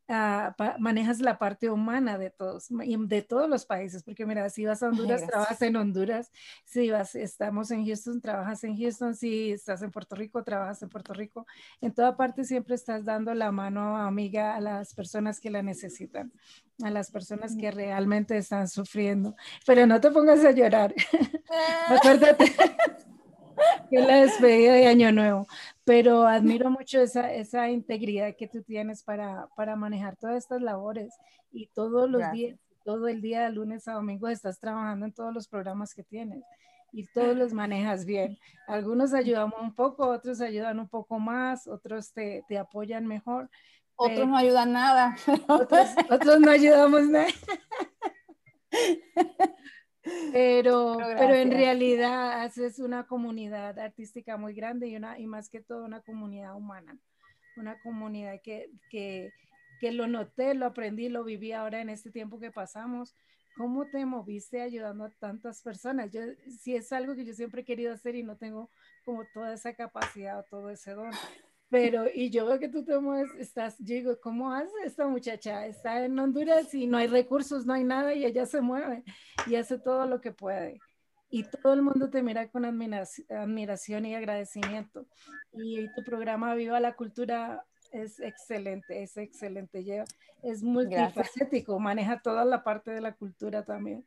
Uh, manejas la parte humana de todos, de todos los países, porque mira, si vas a Honduras, trabajas en Honduras, si vas, estamos en Houston, trabajas en Houston, si estás en Puerto Rico, trabajas en Puerto Rico, en toda parte siempre estás dando la mano amiga a las personas que la necesitan, a las personas que realmente están sufriendo, pero no te pongas a llorar, acuérdate que la despedida de Año Nuevo, pero admiro mucho esa, esa integridad que tú tienes para, para manejar todas estas labores y todos los días, todo el día de lunes a domingo estás trabajando en todos los programas que tienes y todos los manejas bien. Algunos ayudamos un poco, otros ayudan un poco más, otros te, te apoyan mejor. Otros no ayudan nada. Otros, otros no ayudamos nada. Pero, Pero pero en realidad haces una comunidad artística muy grande y, una, y más que todo una comunidad humana, una comunidad que, que, que lo noté, lo aprendí, lo viví ahora en este tiempo que pasamos. ¿Cómo te moviste ayudando a tantas personas? Yo, sí es algo que yo siempre he querido hacer y no tengo como toda esa capacidad o todo ese don. Pero, y yo veo que tú te mueves, estás, yo digo, ¿cómo hace esta muchacha? Está en Honduras y no hay recursos, no hay nada y ella se mueve y hace todo lo que puede. Y todo el mundo te mira con admiraci- admiración y agradecimiento. Y tu programa Viva la Cultura es excelente, es excelente. Lleva, es multifacético, maneja toda la parte de la cultura también.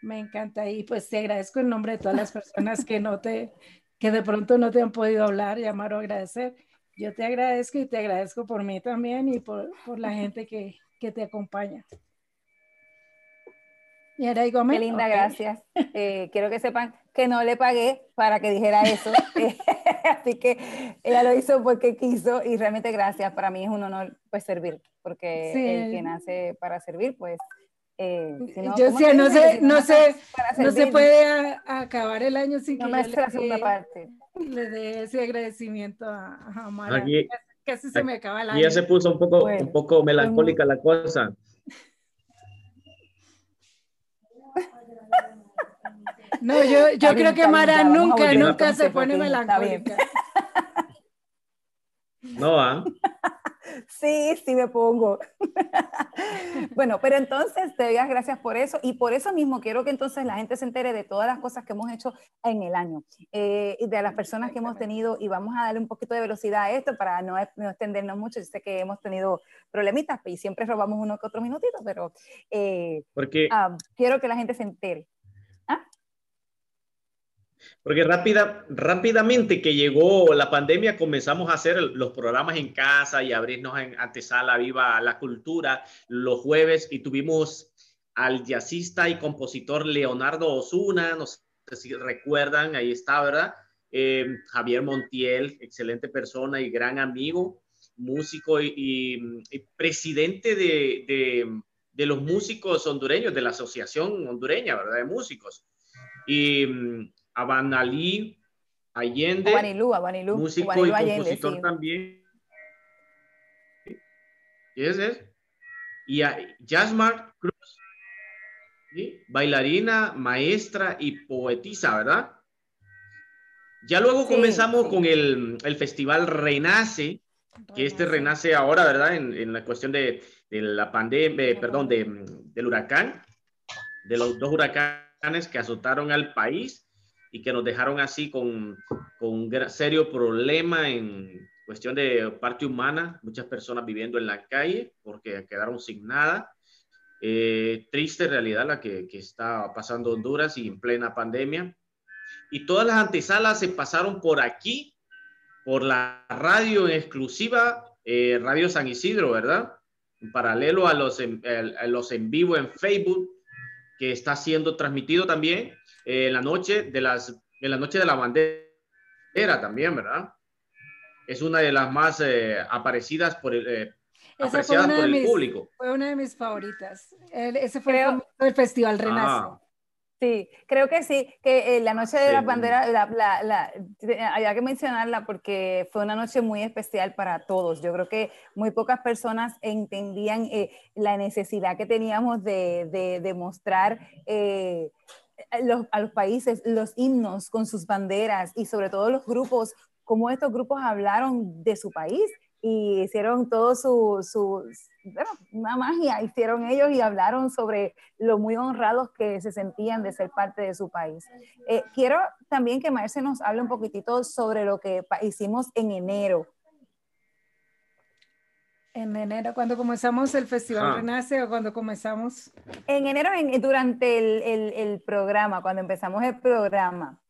Me encanta. Y pues te agradezco en nombre de todas las personas que no te, que de pronto no te han podido hablar, llamar o agradecer. Yo te agradezco y te agradezco por mí también y por, por la gente que, que te acompaña. Y ahora digo, Qué linda, ok. gracias. Eh, quiero que sepan que no le pagué para que dijera eso. Eh, Así que ella lo hizo porque quiso y realmente gracias. Para mí es un honor pues servir, porque Sí. el que nace para servir, pues... eh, si no, Yo ¿cómo decía, se no sé, no sé, no se puede a- acabar el año sin No que me yo hace la segunda parte. Le dé ese agradecimiento a, a Mara. Aquí- Casi se me acaba el Y año. ya se puso un poco, Bueno, un poco melancólica la cosa. No, yo, yo creo que Mara nunca, nunca se pone melancólica. No, ¿ah? Sí, sí me pongo. bueno, pero entonces te doy las gracias por eso y por eso mismo quiero que entonces la gente se entere de todas las cosas que hemos hecho en el año eh, y de las personas que hemos tenido y vamos a darle un poquito de velocidad a esto para no, no extendernos mucho. Yo sé que hemos tenido problemitas y siempre robamos uno que otro minutito, pero eh, Porque, ah, quiero que la gente se entere. Porque rápida, rápidamente que llegó la pandemia comenzamos a hacer los programas en casa y abrirnos en antesala viva la cultura los jueves y tuvimos al jazzista y compositor Leonardo Osuna, no sé si recuerdan, ahí está, ¿verdad? Eh, Javier Montiel, excelente persona y gran amigo, músico y, y- y presidente de, de- de los músicos hondureños, de la Asociación Hondureña, ¿verdad? De músicos. Y Abanalí Allende, Abanilú, Abanilú, músico Abanilú y Allende, compositor sí. también. ¿Y ese es? Y a Jasmar Cruz, ¿sí? bailarina, maestra y poetisa, ¿verdad? Ya luego Sí, comenzamos con el, el festival Renace, que este renace ahora, ¿verdad? En, en la cuestión de, de la pandemia, perdón, de, del huracán, de los dos huracanes que azotaron al país y que nos dejaron así con, con un serio problema en cuestión de parte humana, muchas personas viviendo en la calle porque quedaron sin nada. Eh, triste realidad la que, que está pasando Honduras y en plena pandemia. Y todas las antesalas se pasaron por aquí, por la radio exclusiva, eh, Radio San Isidro, ¿verdad? En paralelo a los en, a los en vivo en Facebook, que está siendo transmitido también eh, en la noche de las en la noche de la bandera también, ¿verdad? Es una de las más eh, aparecidas por el, eh, apreciadas por el mis- público. Fue una de mis favoritas. El- ese fue Creo- el Festival Renace. Ah, Sí, creo que sí, que eh, la noche de Sí. la bandera, la, la, la- había que mencionarla porque fue una noche muy especial para todos. Yo creo que muy pocas personas entendían eh, la necesidad que teníamos de, de, de mostrar eh, los, a los países los himnos con sus banderas y sobre todo los grupos, cómo estos grupos hablaron de su país y hicieron todo su, bueno, una magia hicieron ellos y hablaron sobre lo muy honrados que se sentían de ser parte de su país. Eh, quiero también que Marce nos hable un poquitito sobre lo que hicimos en enero. En enero, cuando comenzamos el Festival Ah. Renace o cuando comenzamos. En enero, en- durante el, el- el programa, cuando empezamos el programa.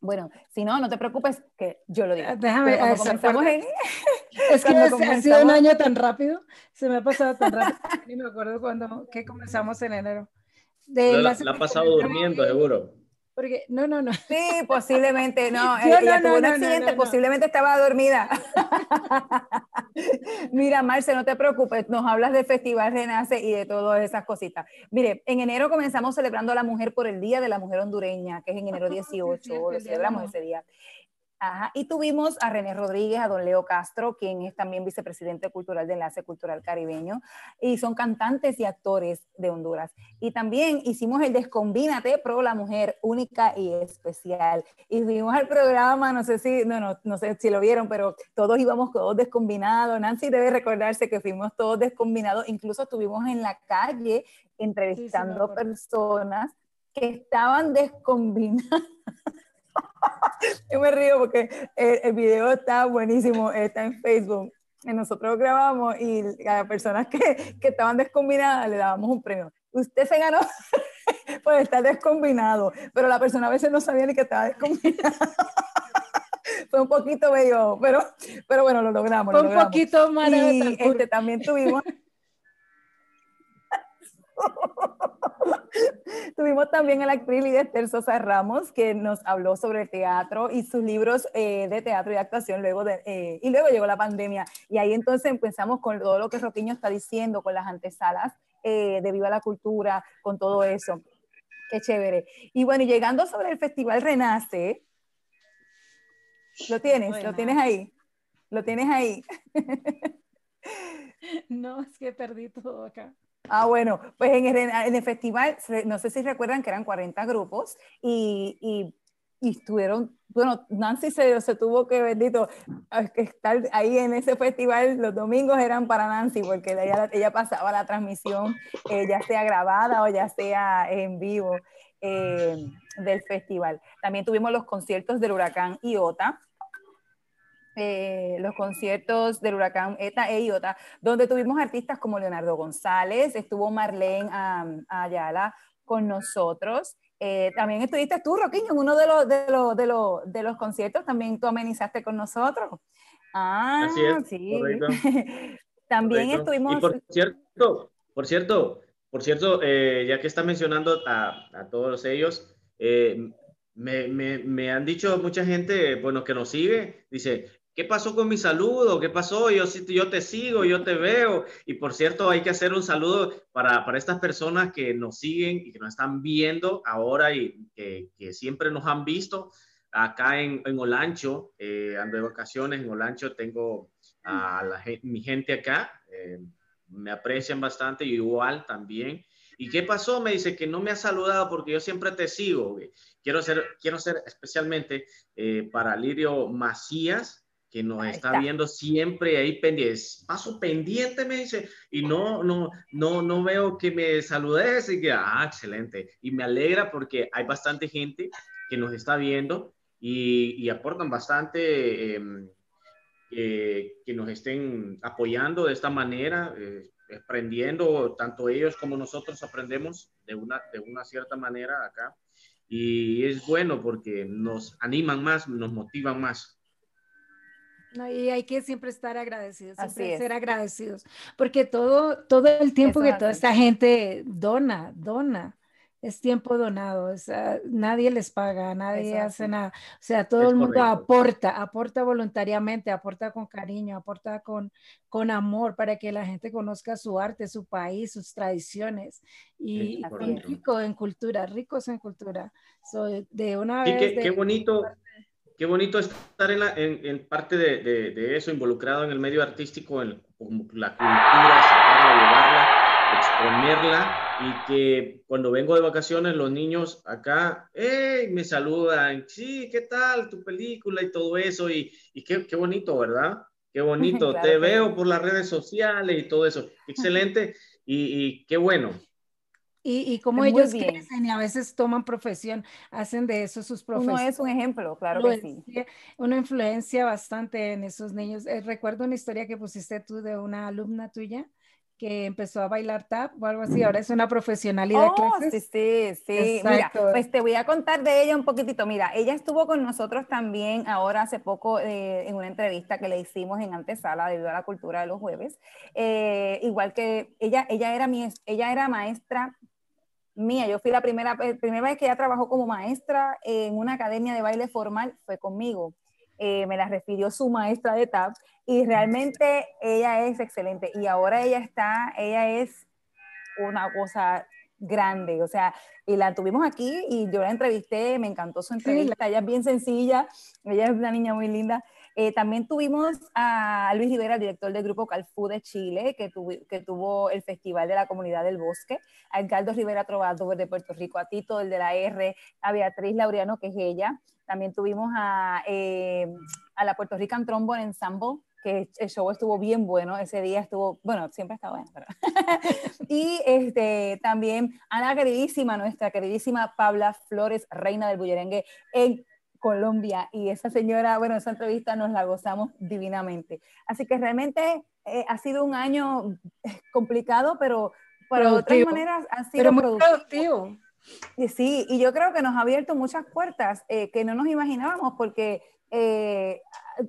Bueno, si no, no te preocupes, que yo lo digo. Déjame, Pero cuando eso, comenzamos en- Es que Cuando es- ha sido comenzamos- un año tan rápido, se me ha pasado tan rápido, ni me acuerdo cuando que comenzamos en enero. De la, la la ha pasado durmiendo, seguro. Porque, no, no, no. Sí, posiblemente, no, Yo ella no, tuvo no, un accidente, no, posiblemente estaba dormida. Mira, Marce, no te preocupes, nos hablas del Festival Renace y de todas esas cositas. Mire, en enero comenzamos celebrando a la mujer por el Día de la Mujer Hondureña, que es en enero Ah, sí, 18, cierto, lo celebramos ese día. Ajá, y tuvimos a René Rodríguez, a don Leo Castro, quien es también vicepresidente cultural de Enlace Cultural Caribeño, y son cantantes y actores de Honduras. Y también hicimos el Descombínate Pro la Mujer única y especial. Y fuimos al programa, no sé si, no, no, no sé si lo vieron, pero todos íbamos todos descombinados. Nancy debe recordarse que fuimos todos descombinados, incluso estuvimos en la calle entrevistando acuerdo. personas que estaban descombinadas. Yo me río porque el, el video está buenísimo, está en Facebook. Nosotros grabamos y a las personas que, que estaban descombinadas le dábamos un premio. Usted se ganó por estar descombinado, pero la persona a veces no sabía ni que estaba descombinada. Fue un poquito medio, pero, pero bueno, lo logramos. Fue un logramos. poquito más Y este, también tuvimos. Tuvimos también a la actriz Lidia Esther Sosa Ramos, que nos habló sobre el teatro y sus libros eh, de teatro y actuación. Luego de, eh, y luego llegó la pandemia. Y ahí entonces empezamos con todo lo que Roquiño está diciendo, con las antesalas eh, de Viva la Cultura, con todo eso. Qué chévere. Y bueno, llegando sobre el Festival Renace, ¿lo tienes? ¿Lo tienes ahí? ¿Lo tienes ahí? No, es que perdí todo acá. Ah, bueno, pues en el, festival, no sé si recuerdan que eran 40 grupos y, y, y estuvieron, bueno, Nancy se, tuvo que, bendito, estar ahí en ese festival, los domingos eran para Nancy porque ella, ella pasaba la transmisión, eh, ya sea grabada o ya sea en vivo eh, del festival. También tuvimos los conciertos del huracán Iota. Eh, los conciertos del huracán ETA e Iota, donde tuvimos artistas como Leonardo González, estuvo Marlene um, Ayala con nosotros. Eh, también estuviste tú, Roquiño, en uno de los, de, los, de, los, de los conciertos, también tú amenizaste con nosotros. Ah, Así es, sí. correcto. también Correcto. estuvimos... Y por cierto, por cierto, por cierto, eh, ya que está mencionando a, a todos ellos, eh, me, me, me han dicho mucha gente, bueno, que nos sigue, dice, ¿qué pasó con mi saludo? ¿Qué pasó? Yo, yo te sigo, yo te veo. Y por cierto, hay que hacer un saludo para, para estas personas que nos siguen y que nos están viendo ahora y que, que siempre nos han visto. Acá en, en Olancho, eh, ando de vacaciones en Olancho, tengo a la, mi gente acá, eh, me aprecian bastante, igual también. ¿Y qué pasó? Me dice que no me ha saludado porque yo siempre te sigo. Quiero ser, quiero ser especialmente eh, para Lirio Macías, que nos está, está. viendo siempre ahí pendiente. Paso pendiente, me dice, y no, no, no, no veo que me saludes. Y que, ah, excelente. Y me alegra porque hay bastante gente que nos está viendo y, y aportan bastante. em, que, que nos estén apoyando de esta manera, eh, aprendiendo, tanto ellos como nosotros aprendemos de una, de una cierta manera acá. Y es bueno porque nos animan más, nos motivan más. No, y hay que siempre estar agradecidos, siempre es. ser agradecidos, porque todo, todo el tiempo Eso que toda esta gente dona, dona, es tiempo donado, o sea, nadie les paga, nadie Eso es hace así. nada, o sea, todo Es el mundo correcto. aporta, aporta voluntariamente, aporta con cariño, aporta con, con amor para que la gente conozca su arte, su país, sus tradiciones, y, y ricos en cultura, ricos en cultura. So, de una vez... qué, de- qué bonito, qué bonito estar en, la- en- en parte de, de- de eso, involucrado en el medio artístico, en la cultura, sacarla, llevarla, exponerla, y que cuando vengo de vacaciones los niños acá, ¡hey! me saludan, sí, ¿qué tal tu película y todo eso? Y, y qué, qué bonito, ¿verdad? Qué bonito, Claro te que veo por las redes sociales y todo eso. Excelente, y, y qué bueno. Y, y Muy ellos bien. crecen y a veces toman profesión, hacen de eso sus Uno profesiones. es un ejemplo, claro que sí. Una influencia bastante en esos niños. Eh, recuerdo una historia que pusiste tú de una alumna tuya que empezó a bailar tap o algo así, ahora es una profesional y da Oh, sí, clases. sí, sí. Mira, Exacto. pues te voy a contar de ella un poquitito. Mira, ella estuvo con nosotros también ahora hace poco eh, en una entrevista que le hicimos en antesala debido a la cultura de los jueves. Eh, igual que ella, ella era mi, ella era maestra mía. Yo fui la primera, primera vez que ella trabajó como maestra en una academia de baile formal, fue conmigo. Eh, me la refirió su maestra de tap y realmente ella es excelente y ahora ella está, ella es una cosa grande, o sea, y la tuvimos aquí y yo la entrevisté, me encantó su entrevista, ella es bien sencilla, ella es una niña muy linda. Eh, también tuvimos a Luis Rivera, director del grupo Calfú de Chile, que, que tuvo el Festival de la Comunidad del Bosque, a Edgardo Rivera Trovador de Puerto Rico, a Tito, el de la R, a Beatriz Laureano, que es ella. También tuvimos a, eh, a la Puerto Rican Trombone Ensemble, que el show estuvo bien bueno, ese día estuvo, bueno, siempre está bueno, pero... y este, también a la queridísima, nuestra queridísima Pabla Flores, reina del bullerengue en Colombia, y esa señora, bueno, esa entrevista nos la gozamos divinamente. Así que realmente eh, ha sido un año eh, complicado, pero de otras maneras ha sido muy productivo. Sí, y yo creo que nos ha abierto muchas puertas eh, que no nos imaginábamos porque eh,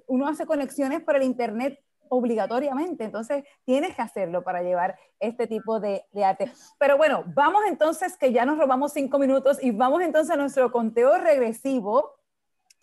uno hace conexiones por el Internet obligatoriamente, entonces tienes que hacerlo para llevar este tipo de, arte. Pero bueno, vamos entonces, que ya nos robamos cinco minutos y vamos entonces a nuestro conteo regresivo.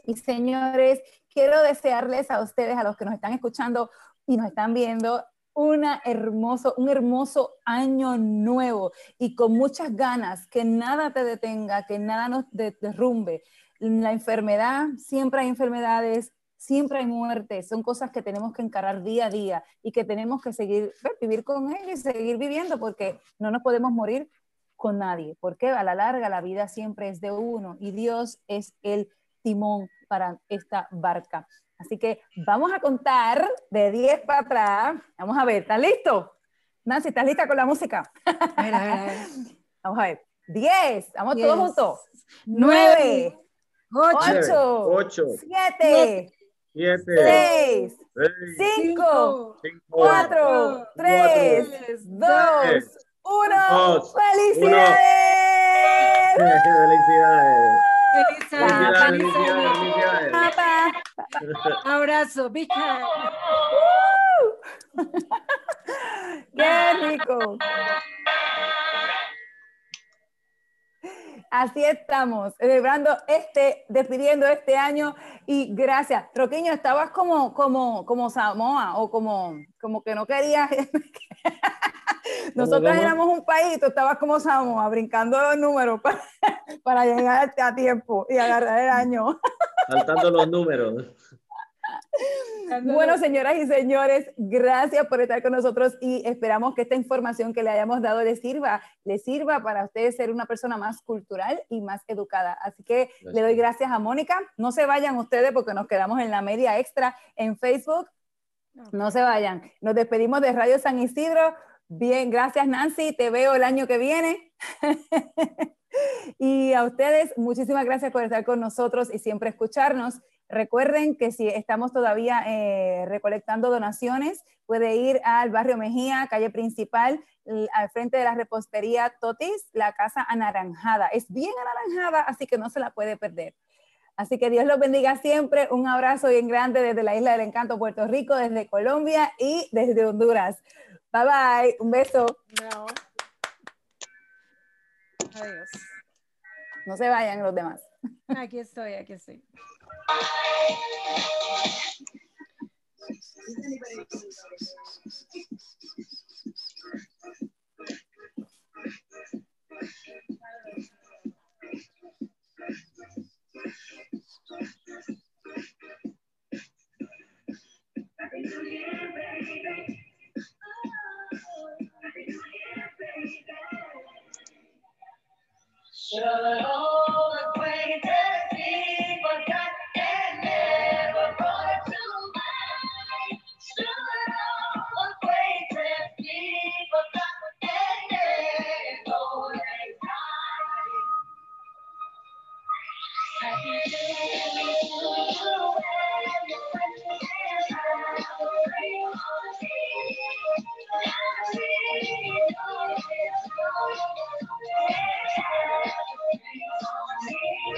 Y señores, quiero desearles a ustedes, a los que nos están escuchando y nos están viendo, una hermoso, un hermoso año nuevo. Y con muchas ganas, que nada te detenga, que nada nos derrumbe, la enfermedad, siempre hay enfermedades, siempre hay muertes, son cosas que tenemos que encarar día a día y que tenemos que seguir, pues, vivir con ellas y seguir viviendo porque no nos podemos morir con nadie, porque a la larga la vida siempre es de uno y Dios es el timón para esta barca. Así que vamos a contar de 10 para atrás. Vamos a ver, ¿estás listo? Nancy, ¿estás lista con la música? A ver, a ver, a ver. Vamos a ver. 10, vamos todos juntos. 9, 8, 7, 6, 5, 4, 3, 2, 1. ¡Felicidades! Felicidades. Felicidades. Felicidades. Abrazo, big ¡Qué rico! Así estamos, celebrando este, despidiendo este año y gracias. Roquiño, estabas como, como, como Samoa o como, como que no querías. Nosotros éramos un país, tú estabas como Samoa, brincando los números para, para llegar a tiempo y agarrar el año. Saltando los números. Bueno, señoras y señores, gracias por estar con nosotros y esperamos que esta información que le hayamos dado les sirva, les sirva para ustedes ser una persona más cultural y más educada. Así que le doy gracias a Mónica. No se vayan ustedes porque nos quedamos en la media extra en Facebook. No se vayan. Nos despedimos de Radio San Isidro. Bien, gracias Nancy. Te veo el año que viene. y a ustedes, muchísimas gracias por estar con nosotros y siempre escucharnos. Recuerden que si estamos todavía eh, recolectando donaciones, puede ir al barrio Mejía, calle principal, al frente de la repostería Totis, la casa anaranjada. Es bien anaranjada, así que no se la puede perder. Así que Dios los bendiga siempre. Un abrazo bien grande desde la Isla del Encanto, Puerto Rico, desde Colombia y desde Honduras. Bye bye. Un beso. No. Adiós. No se vayan los demás. Aquí estoy, aquí estoy. Should old acquaintances be forgotten?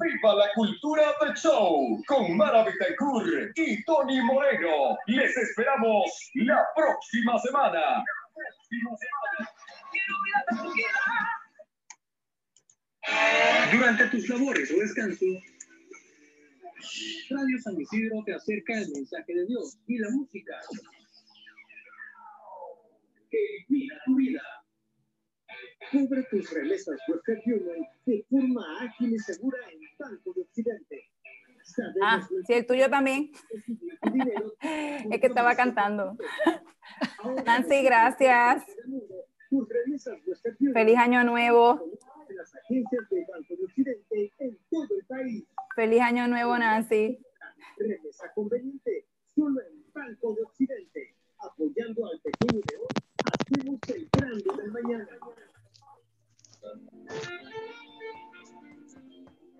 Viva la Cultura del Show con Mara Betancourt y Tony Moreno. Les esperamos. La próxima semana. Durante tus labores o descanso, Radio San Isidro te acerca el mensaje de Dios y la música que ilumina tu vida. Cubre tus remesas Western Union de forma ágil y segura en Banco de Occidente. Ah, Sabemos sí, el tuyo también. dinero. Es que estaba cantando. Nancy, gracias. Feliz año nuevo. Feliz año nuevo, Nancy. Remesa conveniente solo en Banco de Occidente. Apoyando al pequeño de hoy, hacemos el grande del mañana.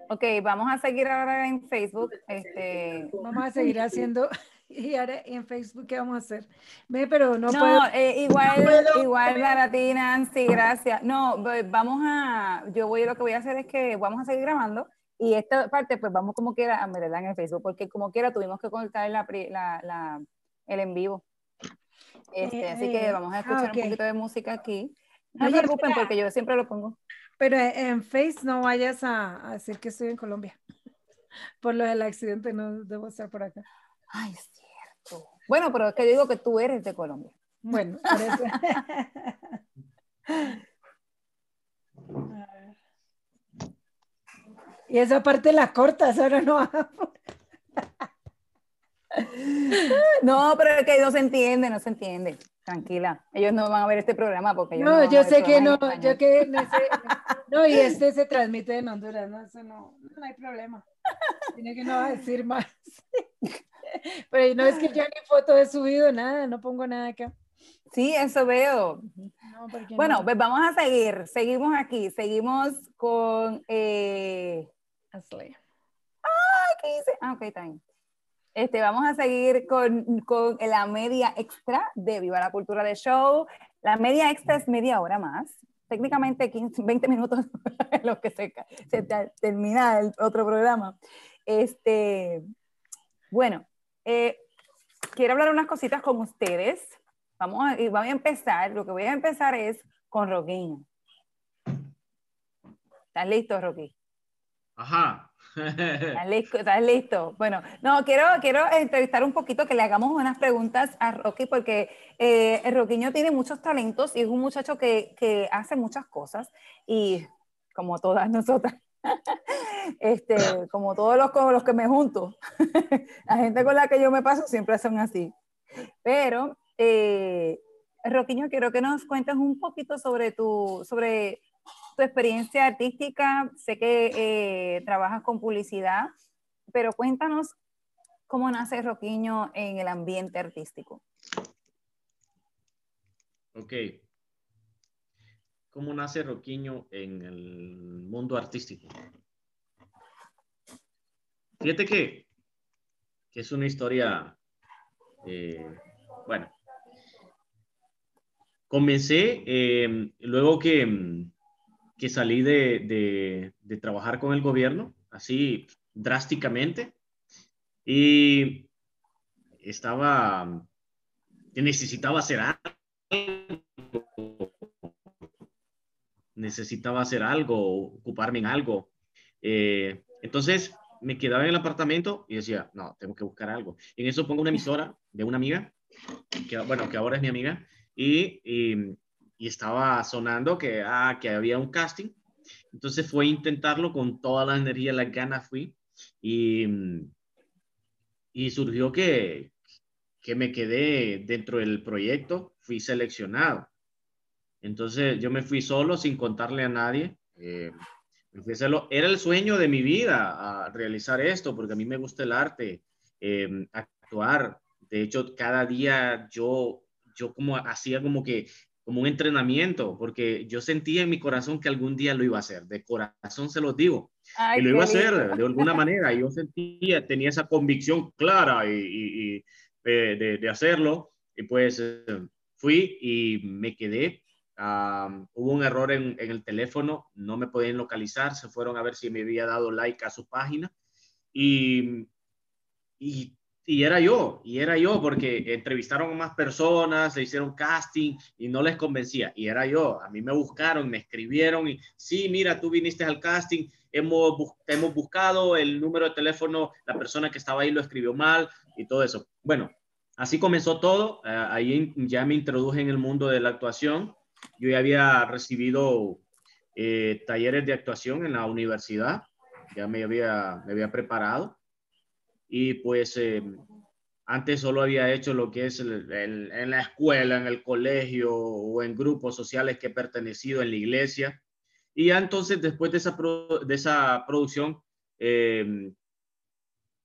Ok, vamos a seguir ahora en Facebook. Este, Vamos a seguir haciendo. Y ahora en Facebook, ¿qué vamos a hacer? Ve, pero no, no, puedo. eh, igual, puedo igual para ti, Nancy, gracias. No, vamos a, yo voy, lo que voy a hacer es que vamos a seguir grabando y esta parte, pues vamos como quiera a meterla en el Facebook, porque como quiera tuvimos que cortar la, pri- la, la- el en vivo. Este, así que eh, vamos a ah, escuchar un poquito de música aquí. No se preocupen porque yo siempre lo pongo. Pero en Face no vayas a, a decir que estoy en Colombia. Por lo del accidente no debo estar por acá. Ay, es cierto. Bueno, pero es que yo digo que tú eres de Colombia. Bueno, por eso. Y esa parte la cortas, ahora no. No, pero es que no se entiende, no se entiende. Tranquila, ellos no van a ver este programa porque ellos No, a yo sé que no, yo que no sé. No, y este se transmite en Honduras, no, eso no, no hay problema. Tiene que no va a decir más. Pero no es que yo ni foto he subido, nada, no pongo nada acá. Sí, eso veo. No, Bueno, no. pues vamos a seguir. Seguimos aquí. Seguimos con. Eh... Ashley. ay, ¿Qué dice? Ah, ok, está bien. Este, vamos a seguir con, con la media extra de Viva la Cultura de Show. La media extra es media hora más. Técnicamente 15, 20 minutos en los que se, se te- termina el otro programa. Este, bueno, eh, quiero hablar unas cositas con ustedes. Vamos a, voy a empezar. Lo que voy a empezar es con Roquinho. ¿Estás listo, Rocky? Ajá. ¿Estás listo? ¿Estás listo? Bueno, no, quiero, quiero entrevistar un poquito, que le hagamos unas preguntas a Rocky, porque eh, el Roquiño tiene muchos talentos y es un muchacho que, que hace muchas cosas y como todas nosotras, este, como todos los con los que me junto, la gente con la que yo me paso siempre son así. Pero, eh, Roquiño, quiero que nos cuentes un poquito sobre tu, sobre tu experiencia artística. Sé que eh, trabajas con publicidad, pero cuéntanos cómo nace Roquiño en el ambiente artístico. Ok. ¿Cómo nace Roquiño en el mundo artístico? Fíjate que, que es una historia, eh, bueno, comencé eh, luego que, mm, que salí de, de- trabajar con el gobierno, así drásticamente, y estaba, necesitaba hacer algo necesitaba hacer algo, ocuparme en algo. Eh, entonces me quedaba en el apartamento y decía, no, tengo que buscar algo. Y en eso pongo una emisora de una amiga, que, bueno, que ahora es mi amiga, y, y estaba sonando que, ah, que había un casting. Entonces fue intentarlo con toda la energía, las ganas fui. Y, y surgió que, que me quedé dentro del proyecto, fui seleccionado. Entonces yo me fui solo sin contarle a nadie. Eh. Era el sueño de mi vida a realizar esto, porque a mí me gusta el arte, eh, actuar. De hecho, cada día yo, yo como hacía como que como un entrenamiento, porque yo sentía en mi corazón que algún día lo iba a hacer. De corazón se los digo. Ay, y lo iba a lindo. hacer de alguna manera. Yo sentía, tenía esa convicción clara y, y- y, eh, de, de hacerlo. Y pues eh, fui y me quedé ah, hubo un error en, en, el teléfono, no me podían localizar, se fueron a ver si me había dado like a su página y, y, y era yo, y era yo porque entrevistaron a más personas, le hicieron casting y no les convencía, y era yo, a mí me buscaron, me escribieron y sí, mira, tú viniste al casting, hemos, hemos buscado el número de teléfono, la persona que estaba ahí lo escribió mal y todo eso. Bueno, así comenzó todo. Uh, ahí ya me introduje en el mundo de la actuación. Yo ya había recibido eh, talleres de actuación en la universidad, ya me había, me había preparado. Y pues eh, antes solo había hecho lo que es el, el, en la escuela, en el colegio o en grupos sociales que he pertenecido en la iglesia. Y ya entonces, después de esa, pro, de esa producción eh,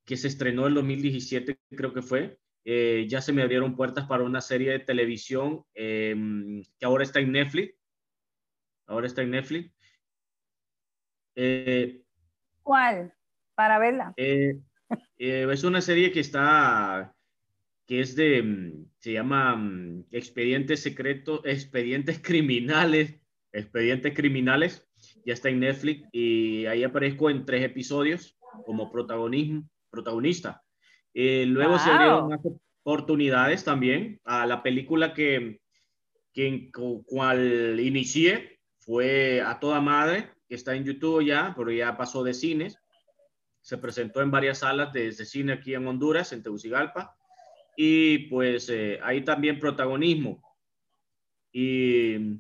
que se estrenó en 2017, creo que fue, eh, ya se me abrieron puertas para una serie de televisión eh, que ahora está en Netflix. Ahora está en Netflix. Eh, ¿Cuál? Para verla. Es una serie que está, que es de, se llama Expedientes Secretos, Expedientes Criminales Expedientes Criminales, ya está en Netflix y ahí aparezco en tres episodios como protagonismo, protagonista. Eh, luego wow. se dieron más oportunidades también a la película que, que con cual inicié fue A Toda Madre, que está en YouTube ya, pero ya pasó de cines. Se presentó en varias salas de, cine aquí en Honduras, en Tegucigalpa. Y pues eh, ahí también protagonismo. Y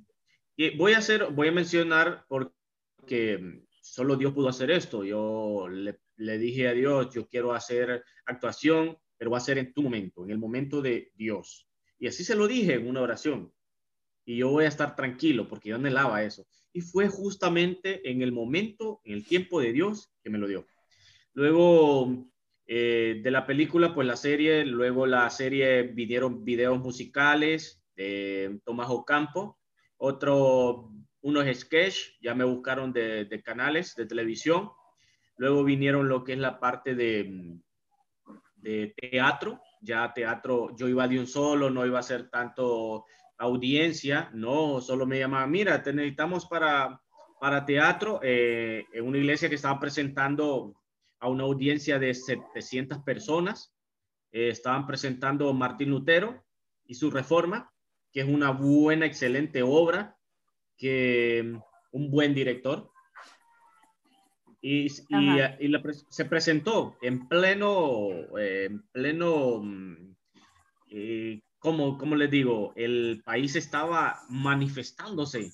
y voy a hacer, voy a mencionar porque solo Dios pudo hacer esto. Yo le, le, dije a Dios, yo quiero hacer actuación, pero va a ser en tu momento, en el momento de Dios. Y así se lo dije en una oración. Y yo voy a estar tranquilo porque yo anhelaba eso. Y fue justamente en el momento, en el tiempo de Dios que me lo dio. Luego eh, de la película, pues la serie, luego la serie vinieron videos musicales de Tomás Ocampo, otro, unos sketch, ya me buscaron de, de, canales de televisión. Luego vinieron lo que es la parte de, de teatro, ya teatro, yo iba de un solo, no iba a ser tanto audiencia, no, solo me llamaban, mira, te necesitamos para, para teatro eh, en una iglesia que estaba presentando a una audiencia de 700 personas. Eh, estaban presentando Martín Lutero y su reforma que es una buena, excelente obra, que un buen director. Y, y, y la, se presentó en pleno, eh, en pleno, eh, como, como les digo, el país estaba manifestándose,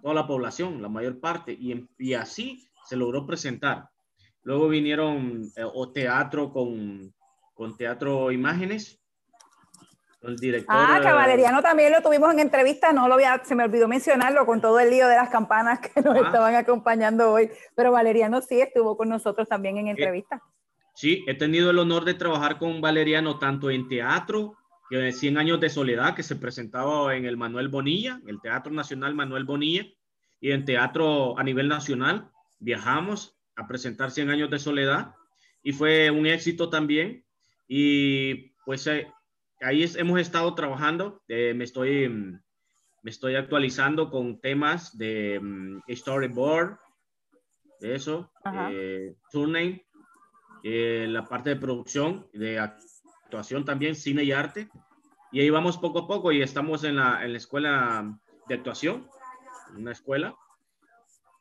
toda la población, la mayor parte, y, y así se logró presentar. Luego vinieron eh, o teatro con, con teatro imágenes, el director, ah, que Valeriano también lo tuvimos en entrevista, no lo había, se me olvidó mencionarlo con todo el lío de las campanas que nos ah. estaban acompañando hoy, pero Valeriano sí estuvo con nosotros también en entrevista. Sí, he tenido el honor de trabajar con Valeriano tanto en teatro, que 100 años de soledad, que se presentaba en el Manuel Bonilla, el Teatro Nacional Manuel Bonilla, y en teatro a nivel nacional. Viajamos a presentar 100 años de soledad y fue un éxito también. Y pues ahí es, hemos estado trabajando, eh, me, estoy, me estoy actualizando con temas de um, storyboard, de eso, eh, turning, eh, la parte de producción, de actuación también, cine y arte. Y ahí vamos poco a poco y estamos en la, en la escuela de actuación, una escuela.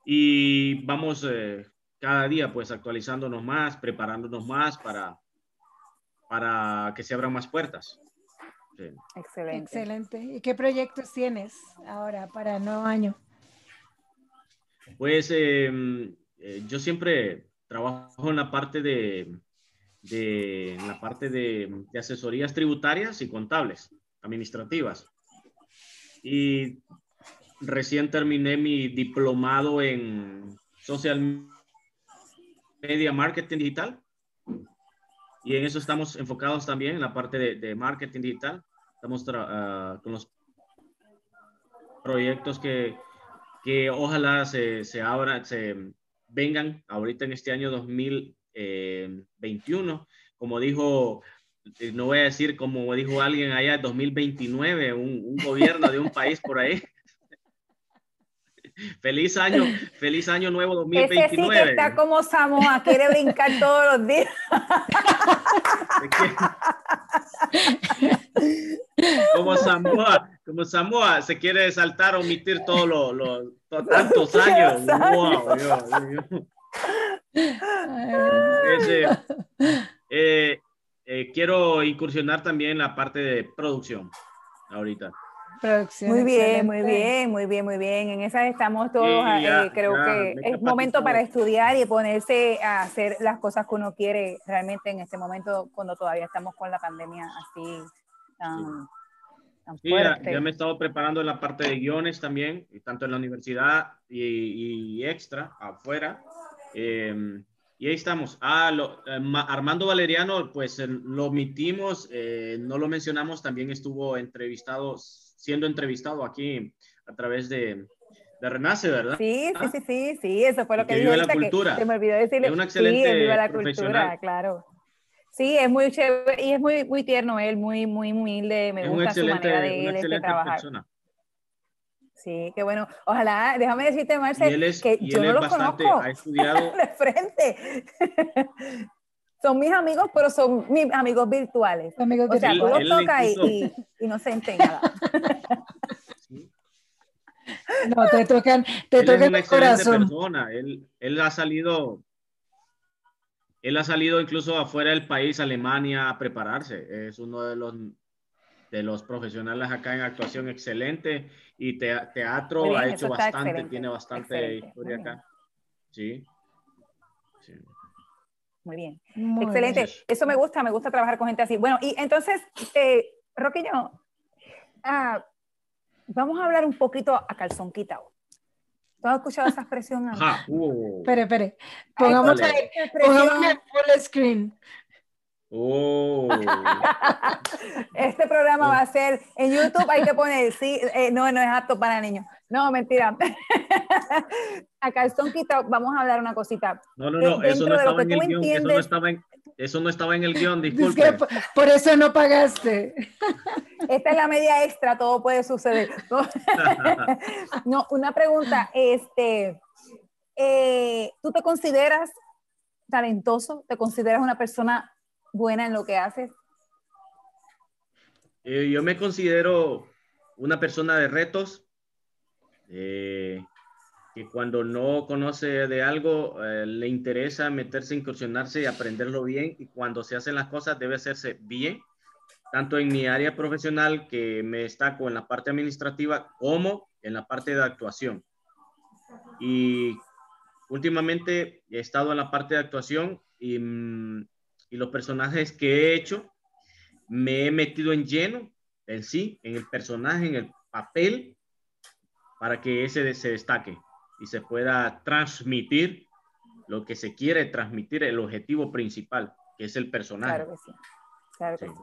Y vamos eh, cada día pues actualizándonos más, preparándonos más para, para que se abran más puertas. Sí. Excelente. Excelente. ¿Y qué proyectos tienes ahora para el nuevo año? Pues eh, eh, yo siempre trabajo en la parte de, de en la parte de, de, asesorías tributarias y contables, administrativas. Y recién terminé mi diplomado en social media marketing digital y en eso estamos enfocados también en la parte de, marketing digital. Estamos uh, con los proyectos que, que ojalá se, se abran, se vengan ahorita en este año 2021. Eh, Como dijo eh, no voy a decir como dijo alguien allá, 2029, un, un gobierno de un país por ahí. Feliz año, feliz año nuevo 2029. Ese sí que está como Samoa, quiere brincar todos los días. como Samoa, como Samoa, se quiere saltar, omitir todos los, los, tantos años. Wow, eh, eh, quiero incursionar también en la parte de producción ahorita. Muy bien, muy bien, muy bien, muy bien. En esa estamos todos, eh, creo que es momento para estudiar y ponerse a hacer las cosas que uno quiere realmente en este momento cuando todavía estamos con la pandemia así tan, fuerte. Ya, me he estado preparando en la parte de guiones también, tanto en la universidad y, extra, afuera. Em, y ahí estamos. Ah, eh, Armando Valeriano, pues lo omitimos, eh, no lo mencionamos, también estuvo entrevistado siendo entrevistado aquí a través de, de Renace, ¿verdad? Sí, sí, sí, sí, sí, eso fue lo que, que dije la cultura. se me olvidó decirle. Es una excelente sí, la cultura, claro. Sí, es muy chévere y es muy, muy tierno él, muy, muy humilde, me gusta su manera de, él de trabajar. Persona. Sí, qué bueno. Ojalá, déjame decirte, Marcel, que yo no los conozco ha estudiado... de frente. son mis amigos, pero son mis amigos virtuales. Amigos o sea, tú los tocas y, y, no sienten nada. No, te tocan, te él tocan el corazón. Persona. Él, él ha salido, él ha salido incluso afuera del país, Alemania, a prepararse. Es uno de los de los profesionales acá en actuación excelente y teatro ha hecho bastante, tiene bastante historia acá. Sí. sí. Muy bien. Excelente. Eso me gusta, me gusta trabajar con gente así. Bueno, y entonces, eh, Roquillo, ah, vamos a hablar un poquito a calzón quitado. ¿Tú has escuchado esa expresión? Ajá. Uh. Espere, espere. Pongamos, ahí, pongamos el full screen. Oh. Este programa va a ser en YouTube, hay que poner, sí, eh, no, no es apto para niños. No, mentira. A calzón quita, vamos a hablar una cosita. No, no, no, eso no estaba en el guion, eso no estaba en, eso no estaba en el guion, disculpe. por, eso no pagaste. Esta es la media extra, todo puede suceder. No, una pregunta, este, eh, ¿tú te consideras talentoso? ¿Te consideras una persona buena en lo que haces? Eh, yo me considero una persona de retos, eh, que cuando no conoce de algo eh, le interesa meterse, incursionarse y aprenderlo bien, y cuando se hacen las cosas debe hacerse bien, tanto en mi área profesional que me destaco en la parte administrativa como en la parte de actuación. Y últimamente he estado en la parte de actuación y mm, y los personajes que he hecho, me he metido en lleno en sí, en el personaje, en el papel, para que ese se destaque y se pueda transmitir lo que se quiere transmitir, el objetivo principal, que es el personaje. Claro que sí. Claro que sí.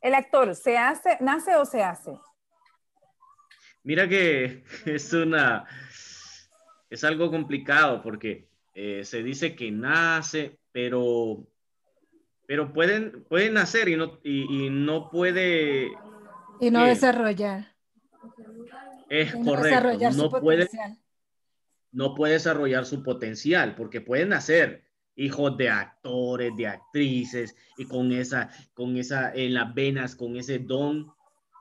¿El actor se hace, nace o se hace? Mira que es una, es algo complicado porque eh, se dice que nace, pero pero pueden, pueden nacer y no, y, no puede... Y no desarrollar. Es correcto. no puede, no puede desarrollar su potencial porque pueden nacer hijos de actores, de actrices y con esa, con esa, en las venas, con ese don.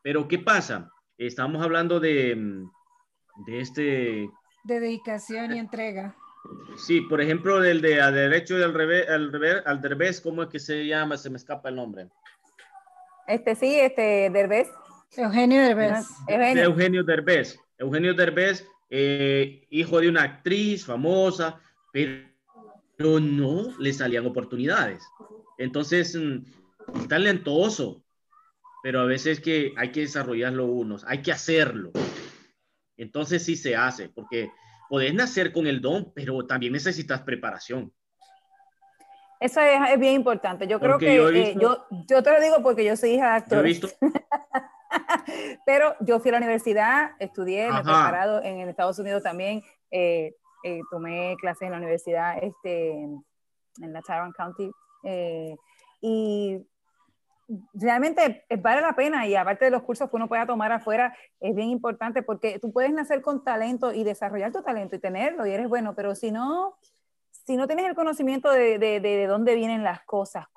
Pero ¿qué pasa? Estamos hablando de, de este... De dedicación y entrega. Sí, por ejemplo, del de a derecho y al revés, al revés, al derbez, ¿cómo es que se llama? Se me escapa el nombre. Este sí, este Derbez. Eugenio Derbez. Eugenio, Eugenio Derbez. Eugenio Derbez, eh, hijo de una actriz famosa, pero no le salían oportunidades. Entonces, mm, talentoso, pero a veces que hay que desarrollarlo unos, hay que hacerlo. Entonces sí se hace, porque Puedes nacer con el don, pero también necesitas preparación. Eso es, bien importante. Yo creo que eh, yo, yo, te lo digo porque yo soy hija de actor. pero yo fui a la universidad, estudié, me he preparado en, Estados Unidos también. Eh, eh, tomé clases en la universidad este, en la Tyrone County. y realmente eh, vale la pena y aparte de los cursos que uno pueda tomar afuera, es bien importante porque tú puedes nacer con talento y desarrollar tu talento y tenerlo y eres bueno, pero si no, si no tienes el conocimiento de, de, de dónde vienen las cosas,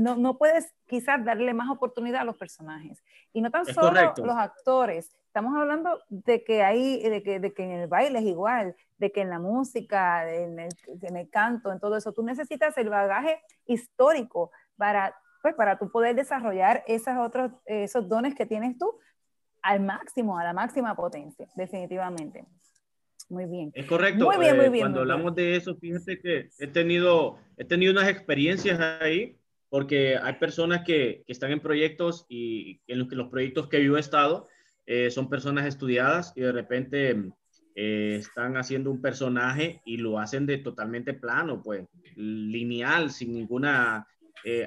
no, no, puedes quizás darle más oportunidad a los personajes. Y no tan solo los actores, estamos hablando de que, hay, de que, de que en el baile es igual, de que en la música, en el, en el canto, en todo eso, tú necesitas el bagaje histórico para, pues, para tú poder desarrollar esos otros, esos dones que tienes tú al máximo, a la máxima potencia, definitivamente. Muy bien. Es correcto. Muy bien, muy eh, bien. cuando hablamos de eso, fíjate que he tenido, he tenido unas experiencias ahí, porque hay personas que, que están en proyectos y en los que los proyectos que yo he estado eh, son personas estudiadas y de repente eh, están haciendo un personaje y lo hacen de totalmente plano, pues, lineal, sin ninguna,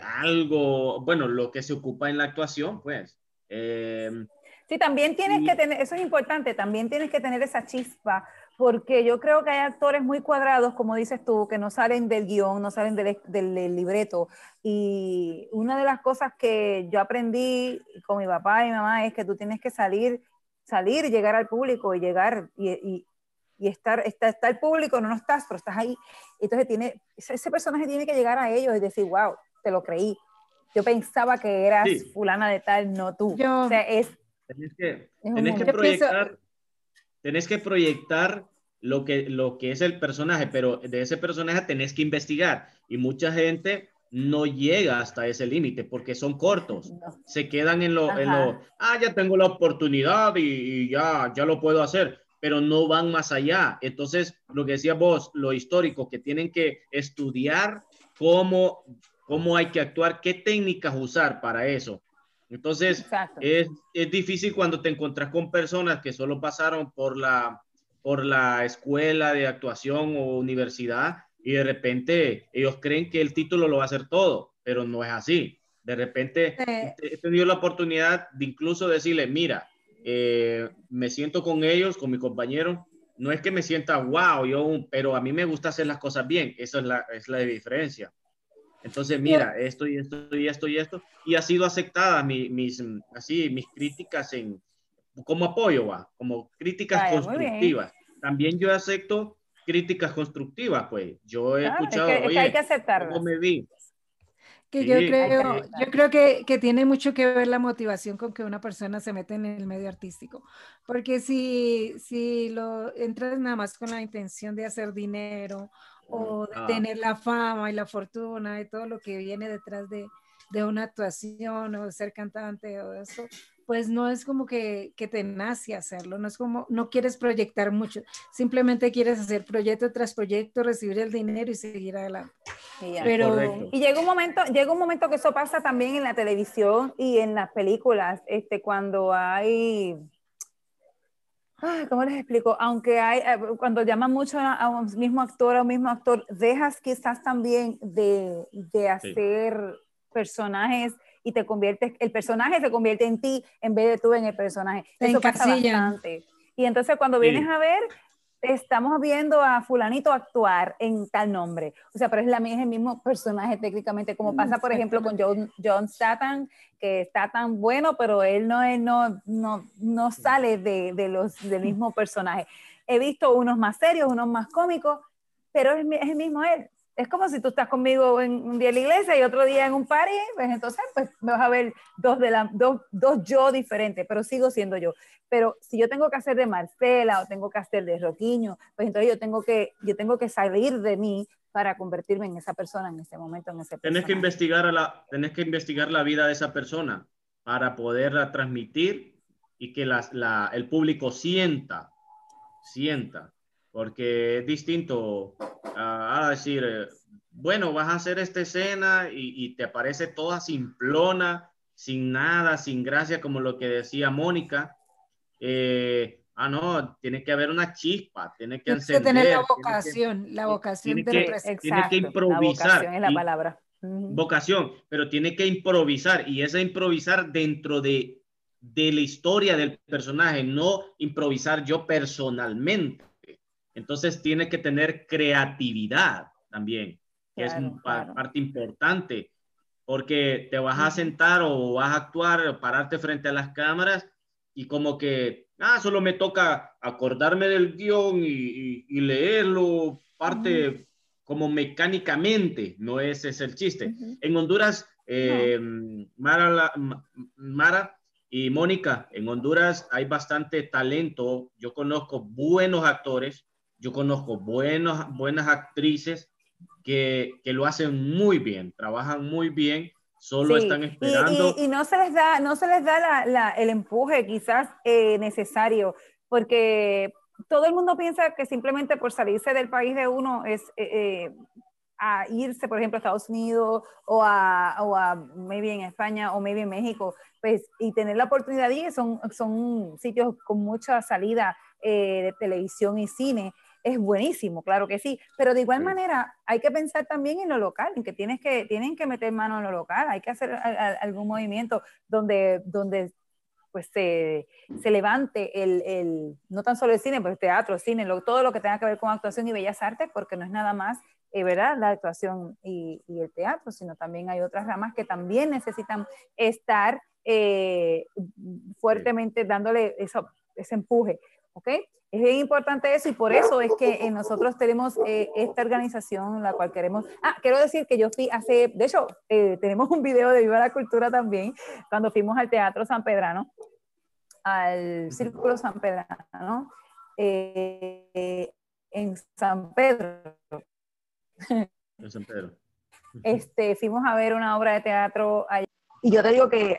algo, bueno, lo que se ocupa en la actuación, pues. sí, también tienes que tener, eso es importante, también tienes que tener esa chispa porque yo creo que hay actores muy cuadrados, como dices tú, que no salen del guion, no salen del, del, libreto. Y una de las cosas que yo aprendí con mi papá y mi mamá es que tú tienes que salir, salir, llegar al público y llegar y, y, y estar, está, está, el público, no, no estás, pero estás ahí. Entonces tiene, ese, personaje tiene que llegar a ellos y decir, wow, te lo creí. Yo pensaba que eras fulana de tal, no tú. o sea, es... Tenés que, tenés que proyectar tenés que proyectar lo que, lo que es el personaje, pero de ese personaje tenés que investigar. Y mucha gente no llega hasta ese límite porque son cortos. Se quedan en lo, en lo, ah, ya tengo la oportunidad y, ya, ya lo puedo hacer, pero no van más allá. Entonces, lo que decía vos, lo histórico, que tienen que estudiar cómo, cómo hay que actuar, qué técnicas usar para eso. Entonces, es, es, difícil cuando te encuentras con personas que solo pasaron por la, por la escuela de actuación o universidad y de repente ellos creen que el título lo va a hacer todo, pero no es así. De repente he tenido la oportunidad de incluso decirle, mira, eh, me siento con ellos, con mi compañero, no es que me sienta wow, yo, pero a mí me gusta hacer las cosas bien, esa es la, es la diferencia. Entonces, mira, esto y esto y esto y esto, y ha sido aceptada mi, mis, así, mis críticas en, como apoyo, va, como críticas constructivas. También yo acepto críticas constructivas, pues. Yo he escuchado, es que, hay que aceptarlas. me vi? Que yo creo, yo creo que, que, tiene mucho que ver la motivación con que una persona se mete en el medio artístico. Porque si, si lo entras nada más con la intención de hacer dinero o de ah. tener la fama y la fortuna y todo lo que viene detrás de, de una actuación o de ser cantante o eso, pues no es como que, que, te nace hacerlo, no es como, no quieres proyectar mucho, simplemente quieres hacer proyecto tras proyecto, recibir el dinero y seguir adelante. Pero, y llega un momento, llega un momento que eso pasa también en la televisión y en las películas, este, cuando hay, ¿cómo les explico? Aunque hay, eh, cuando llaman mucho a, un mismo actor o un mismo actor, dejas quizás también de, de hacer personajes y te conviertes, el personaje se convierte en ti en vez de tú en el personaje. Eso pasa bastante. Y entonces cuando vienes a ver, estamos viendo a fulanito actuar en tal nombre. O sea, pero es, la, es el mismo personaje técnicamente, como pasa, por ejemplo, con John, John Statham, que está tan bueno, pero él no, es, no, no, no sale de, de, los, del mismo personaje. He visto unos más serios, unos más cómicos, pero es, es el mismo él es como si tú estás conmigo en un día en la iglesia y otro día en un party, pues entonces pues me vas a ver dos, de la, dos, dos yo diferentes, pero sigo siendo yo. Pero si yo tengo que hacer de Marcela o tengo que hacer de Roquiño, pues entonces yo tengo que, yo tengo que salir de mí para convertirme en esa persona en ese momento, en ese Tienes que investigar la, tenés que investigar la vida de esa persona para poderla transmitir y que las, la, el público sienta, sienta porque es distinto a, decir, eh, bueno, vas a hacer esta escena y, te aparece toda simplona, sin nada, sin gracia, como lo que decía Mónica. Eh, ah, no, tiene que haber una chispa, tiene que encender. Tiene que tener la vocación, la vocación tiene que, tiene que improvisar. La vocación es la palabra. Vocación, pero tiene que improvisar y esa improvisar dentro de, de la historia del personaje, no improvisar yo personalmente. Entonces tiene que tener creatividad también, que es parte importante. porque te vas a sentar o vas a actuar, o pararte frente a las cámaras y como que, ah, solo me toca acordarme del guion y, y, leerlo, parte como mecánicamente, no ese es el chiste. En Honduras, eh, Mara, Mara y Mónica, en Honduras hay bastante talento. Yo conozco buenos actores, yo conozco buenos, buenas actrices que, que lo hacen muy bien, trabajan muy bien solo están esperando. Y, no se les da, no se les da la, el empuje quizás eh, necesario, porque todo el mundo piensa que simplemente por salirse del país de uno es eh, eh, a irse, por ejemplo, a Estados Unidos o a, o a maybe en España o maybe en México, pues, y tener la oportunidad ir, son, son sitios con mucha salida de televisión y cine, es buenísimo, claro que sí, pero de igual manera hay que pensar también en lo local, en que, tienes que tienen que meter mano en lo local, hay que hacer algún movimiento donde, donde pues se, se levante el, el, no tan solo el cine, pero el teatro, el cine, todo lo que tenga que ver con actuación y bellas artes, porque no es nada más, eh, ¿verdad?, la actuación y, y, el teatro, sino también hay otras ramas que también necesitan estar eh, fuertemente dándole eso, ese empuje, ¿ok? Es bien importante eso y por eso es que nosotros tenemos eh, esta organización, la cual queremos... Ah, quiero decir que yo fui hace, de hecho, eh, tenemos un video de Viva la Cultura también, cuando fuimos al Teatro San Pedrano, al Círculo San Pedrano, eh, en San Pedro. En San Pedro. Este, fuimos a ver una obra de teatro allá. Y yo te digo que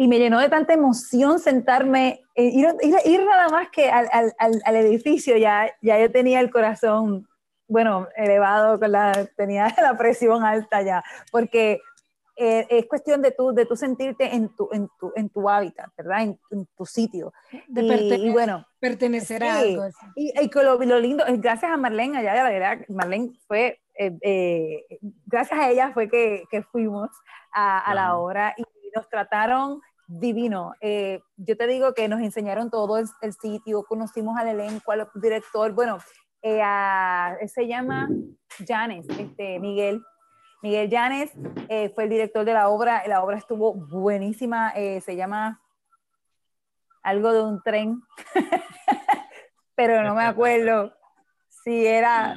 y me llenó de tanta emoción sentarme, eh, ir, ir, nada más que al, al, al, edificio, ya, ya yo tenía el corazón, bueno, elevado, con la, tenía la presión alta ya, porque eh, es cuestión de tú, de tú sentirte en tu, en tu, en tu hábitat, ¿verdad? En, tu sitio. De y, bueno, pertenecer a algo. Y, y lo, lo, lindo, gracias a Marlene, allá, la verdad, Marlene fue, eh, gracias a ella fue que, que fuimos a, a la obra y nos trataron divino. Eh, yo te digo que nos enseñaron todo el, sitio, conocimos al elenco, al director, bueno, eh, se llama Janes, este, Miguel. Miguel Llanes eh, fue el director de la obra, la obra estuvo buenísima, se llama algo de un tren, pero no me acuerdo si era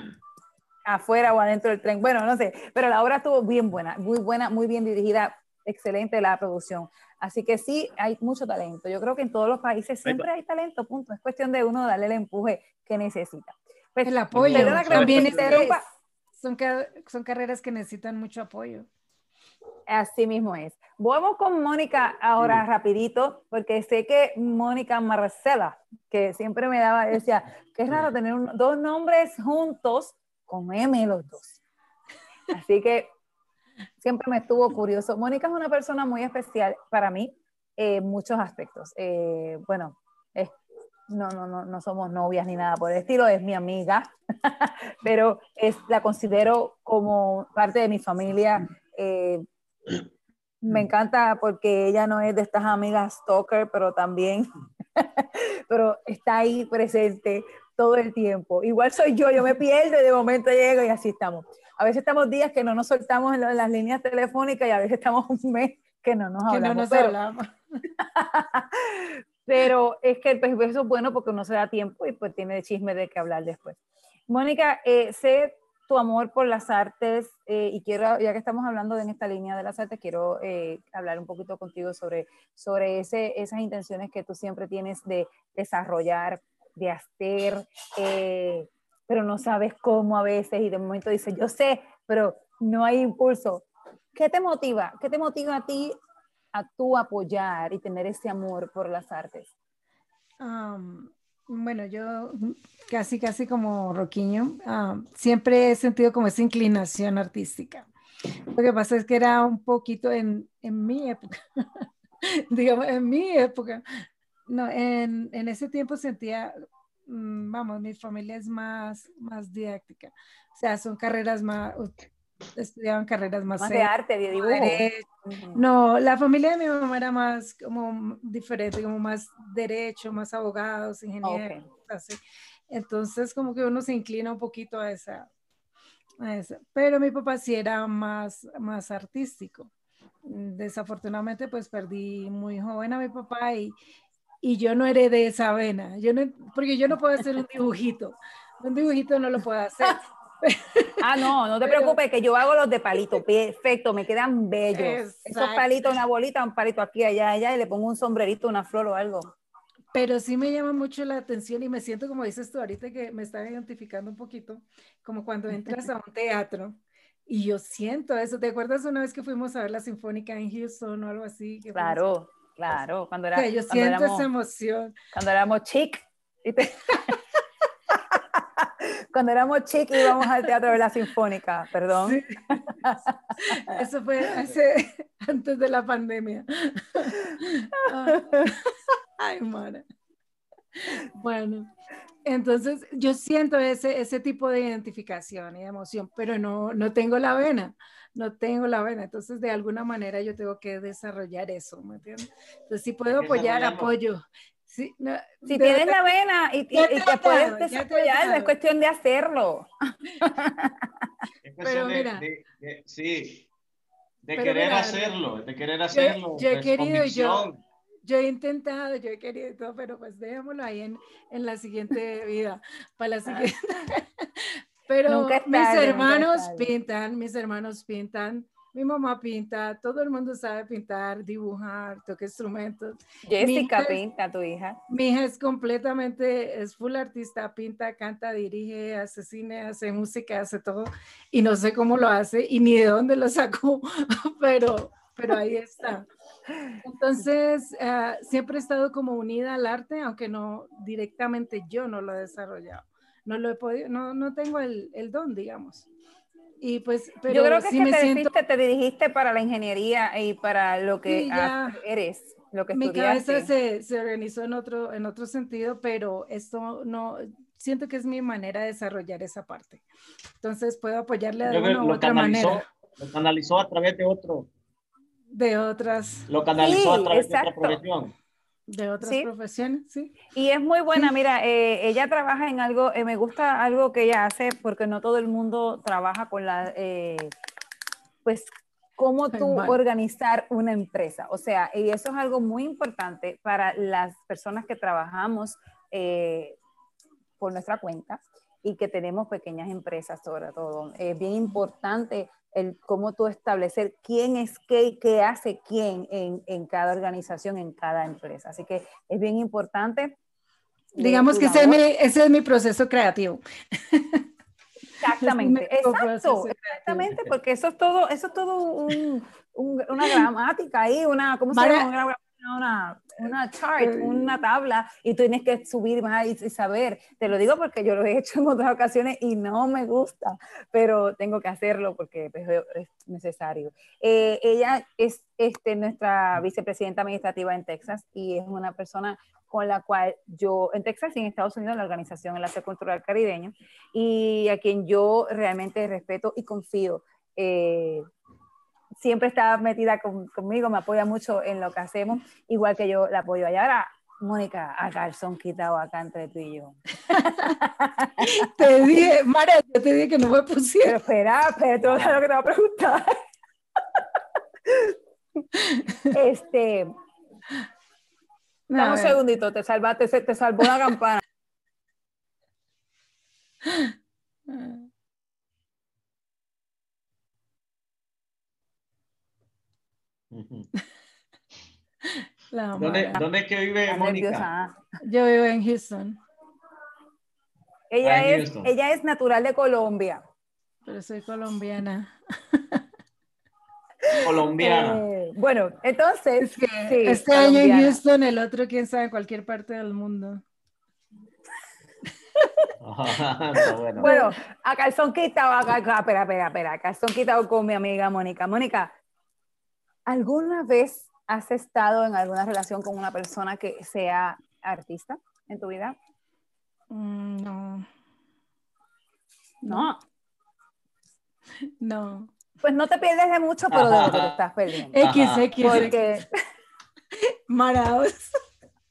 afuera o adentro del tren, bueno, no sé, pero la obra estuvo bien buena, muy buena, muy bien dirigida, excelente la producción. Así que sí, hay mucho talento. Yo creo que en todos los países siempre hay talento, punto. Es cuestión de uno darle el empuje que necesita. Pues, el apoyo. También son, son carreras que necesitan mucho apoyo. Así mismo es. Vamos con Mónica ahora rapidito, porque sé que Mónica Marcela, que siempre me daba, decía, es raro tener dos nombres juntos con M los dos. Así que siempre me estuvo curioso. Mónica es una persona muy especial para mí en muchos aspectos. Eh, bueno, no, no, no, no somos novias ni nada por el estilo, es mi amiga, pero es, la considero como parte de mi familia. Eh, me encanta porque ella no es de estas amigas stalker, pero también, pero está ahí presente todo el tiempo. Igual soy yo, yo me pierdo de momento llego y así estamos a veces estamos días que no nos soltamos en, las líneas telefónicas y a veces estamos un mes que no nos hablamos. Que no nos pero, hablamos. pero es que pues, eso es bueno porque uno se da tiempo y pues tiene chisme de qué hablar después. Mónica, eh, sé tu amor por las artes eh, y quiero, ya que estamos hablando de en esta línea de las artes, quiero eh, hablar un poquito contigo sobre, sobre ese, esas intenciones que tú siempre tienes de desarrollar, de hacer, pero no sabes cómo a veces y de momento dices, yo sé, pero no hay impulso. ¿Qué te motiva? ¿Qué te motiva a ti a tú apoyar y tener ese amor por las artes? bueno, yo casi, casi como Roquiño, siempre he sentido como esa inclinación artística. Lo que pasa es que era un poquito en, en mi época, digamos, en mi época. No, en, en ese tiempo sentía vamos, mi familia es más, más didáctica. O sea, son carreras más, estudiaban carreras más, más de arte, de dibujo. No, la familia de mi mamá era más como diferente, como más derecho, más abogados, ingenieros, así. Entonces, como que uno se inclina un poquito a esa, Eso. Pero mi papá sí era más, más artístico. Desafortunadamente, pues perdí muy joven a mi papá y, y yo no heredé esa vena. Yo no, porque yo no puedo hacer un dibujito. Un dibujito no lo puedo hacer. Ah, no, no te Pero- preocupes, que yo hago los de palito, perfecto, me quedan bellos. Esos Exacto. palitos, una bolita, un palito aquí, allá, allá, y le pongo un sombrerito, una flor o algo. Pero sí me llama mucho la atención y me siento, como dices tú ahorita, que me están identificando un poquito, como cuando entras a un teatro y yo siento eso. ¿Te acuerdas una vez que fuimos a ver la Sinfónica en Houston o algo así? Que Claro, claro, cuando, era, sea, yo cuando, siento éramos, esa emoción. cuando éramos chic. ¿viste? cuando éramos chic íbamos al teatro de la Sinfónica, perdón. Sí. Eso fue hace, antes de la pandemia. Ay, Mara. Bueno, entonces yo siento ese, ese tipo de identificación y emoción, pero no, no tengo la vena, no tengo la vena. Entonces, de alguna manera yo tengo que desarrollar eso, ¿me entiendes? Entonces, si puedo apoyar, apoyo. Sí, no, Si tienes verdad, la vena y, y- y te puedes desarrollar, es cuestión de hacerlo. Es cuestión de- mira. de- de- sí, de Pero querer mira, hacerlo, de querer hacerlo. yo he pues, querido y yo-. Yo he intentado, yo he querido todo, pero pues dejémoslo ahí en, en la siguiente vida, para la siguiente. Pero Nunca mis tarde, hermanos pintan, mis hermanos pintan, mi mamá pinta, todo el mundo sabe pintar, dibujar, toca instrumentos. Jessica hija- pinta, tu hija. Mi hija es completamente, es full artista, pinta, canta, dirige, hace cine, hace música, hace todo. Y no sé cómo lo hace y ni de dónde lo sacó, pero, pero ahí está. Entonces, ah, siempre he estado como unida al arte, aunque no directamente yo no lo he desarrollado. No lo he podido, no, no tengo el, el don, digamos. Y pues, pero Yo creo que sí es que me te, siento, deciste- te dirigiste para la ingeniería y para lo que Sí, ya. eres, lo que mi estudiaste. cabeza se, se organizó en otro, en otro sentido, pero esto no, siento que es mi manera de desarrollar esa parte. Entonces puedo apoyarle de Yo una u lo otra canalizó, manera, lo canalizó a través de otro, de otras, lo canalizó Sí, a través de exacto. otra profesión. De otras Sí. profesiones, sí. Y es muy buena, mira, eh, ella trabaja en algo, eh, me gusta algo que ella hace porque no todo el mundo trabaja con la, eh, pues, cómo tú organizar una empresa. O sea, y eso es algo muy importante para las personas que trabajamos eh, por nuestra cuenta y que tenemos pequeñas empresas sobre todo. Es bien importante el cómo tú establecer quién es qué, qué hace quién en, en cada organización, en cada empresa. Así que es bien importante. de Digamos que ese es, mi, ese es mi proceso creativo. Exactamente, proceso exacto, creativo. exactamente, porque eso es todo, eso es todo un- un- una gramática ahí, una, ¿cómo se llama? Una, una, una chart, una tabla, y tú tienes que subir más y, y saber. Te lo digo porque yo lo he hecho en otras ocasiones y no me gusta, pero tengo que hacerlo porque es necesario. Eh, ella es este, nuestra vicepresidenta administrativa en Texas y es una persona con la cual yo, en Texas y en Estados Unidos, la organización Enlace Cultural Caribeño, y a quien yo realmente respeto y confío. Eh, siempre está metida con- conmigo, me apoya mucho en lo que hacemos, igual que yo la apoyo allá. Ahora, Mónica, a calzón quitado acá entre tú y yo. Te dije, Mara, yo te dije que no me Pero pusiera. espera, pero tú sabes lo que te voy a preguntar. este, dame un segundito, te salvaste, te salvó la campana. La ¿Dónde. ¿Dónde es que vive Mónica? nerviosa. Yo vivo en Houston, Ella, Ah, en es, Houston. ella es natural de Colombia. pero soy colombiana. Colombiana. Eh, bueno, entonces, Es que sí, este año en. Houston, el otro, quién sabe, en cualquier parte del mundo. Bueno. Bueno, a calzón quitado, acá, acá, espera, espera, espera, a calzón quitado con mi amiga Mónica. Mónica, ¿alguna vez has estado en alguna relación con una persona que sea artista en tu vida? Mm, No, No. no. Pues no te pierdes de mucho, pero de lo que te estás perdiendo. X. X, X. Porque, Maraos.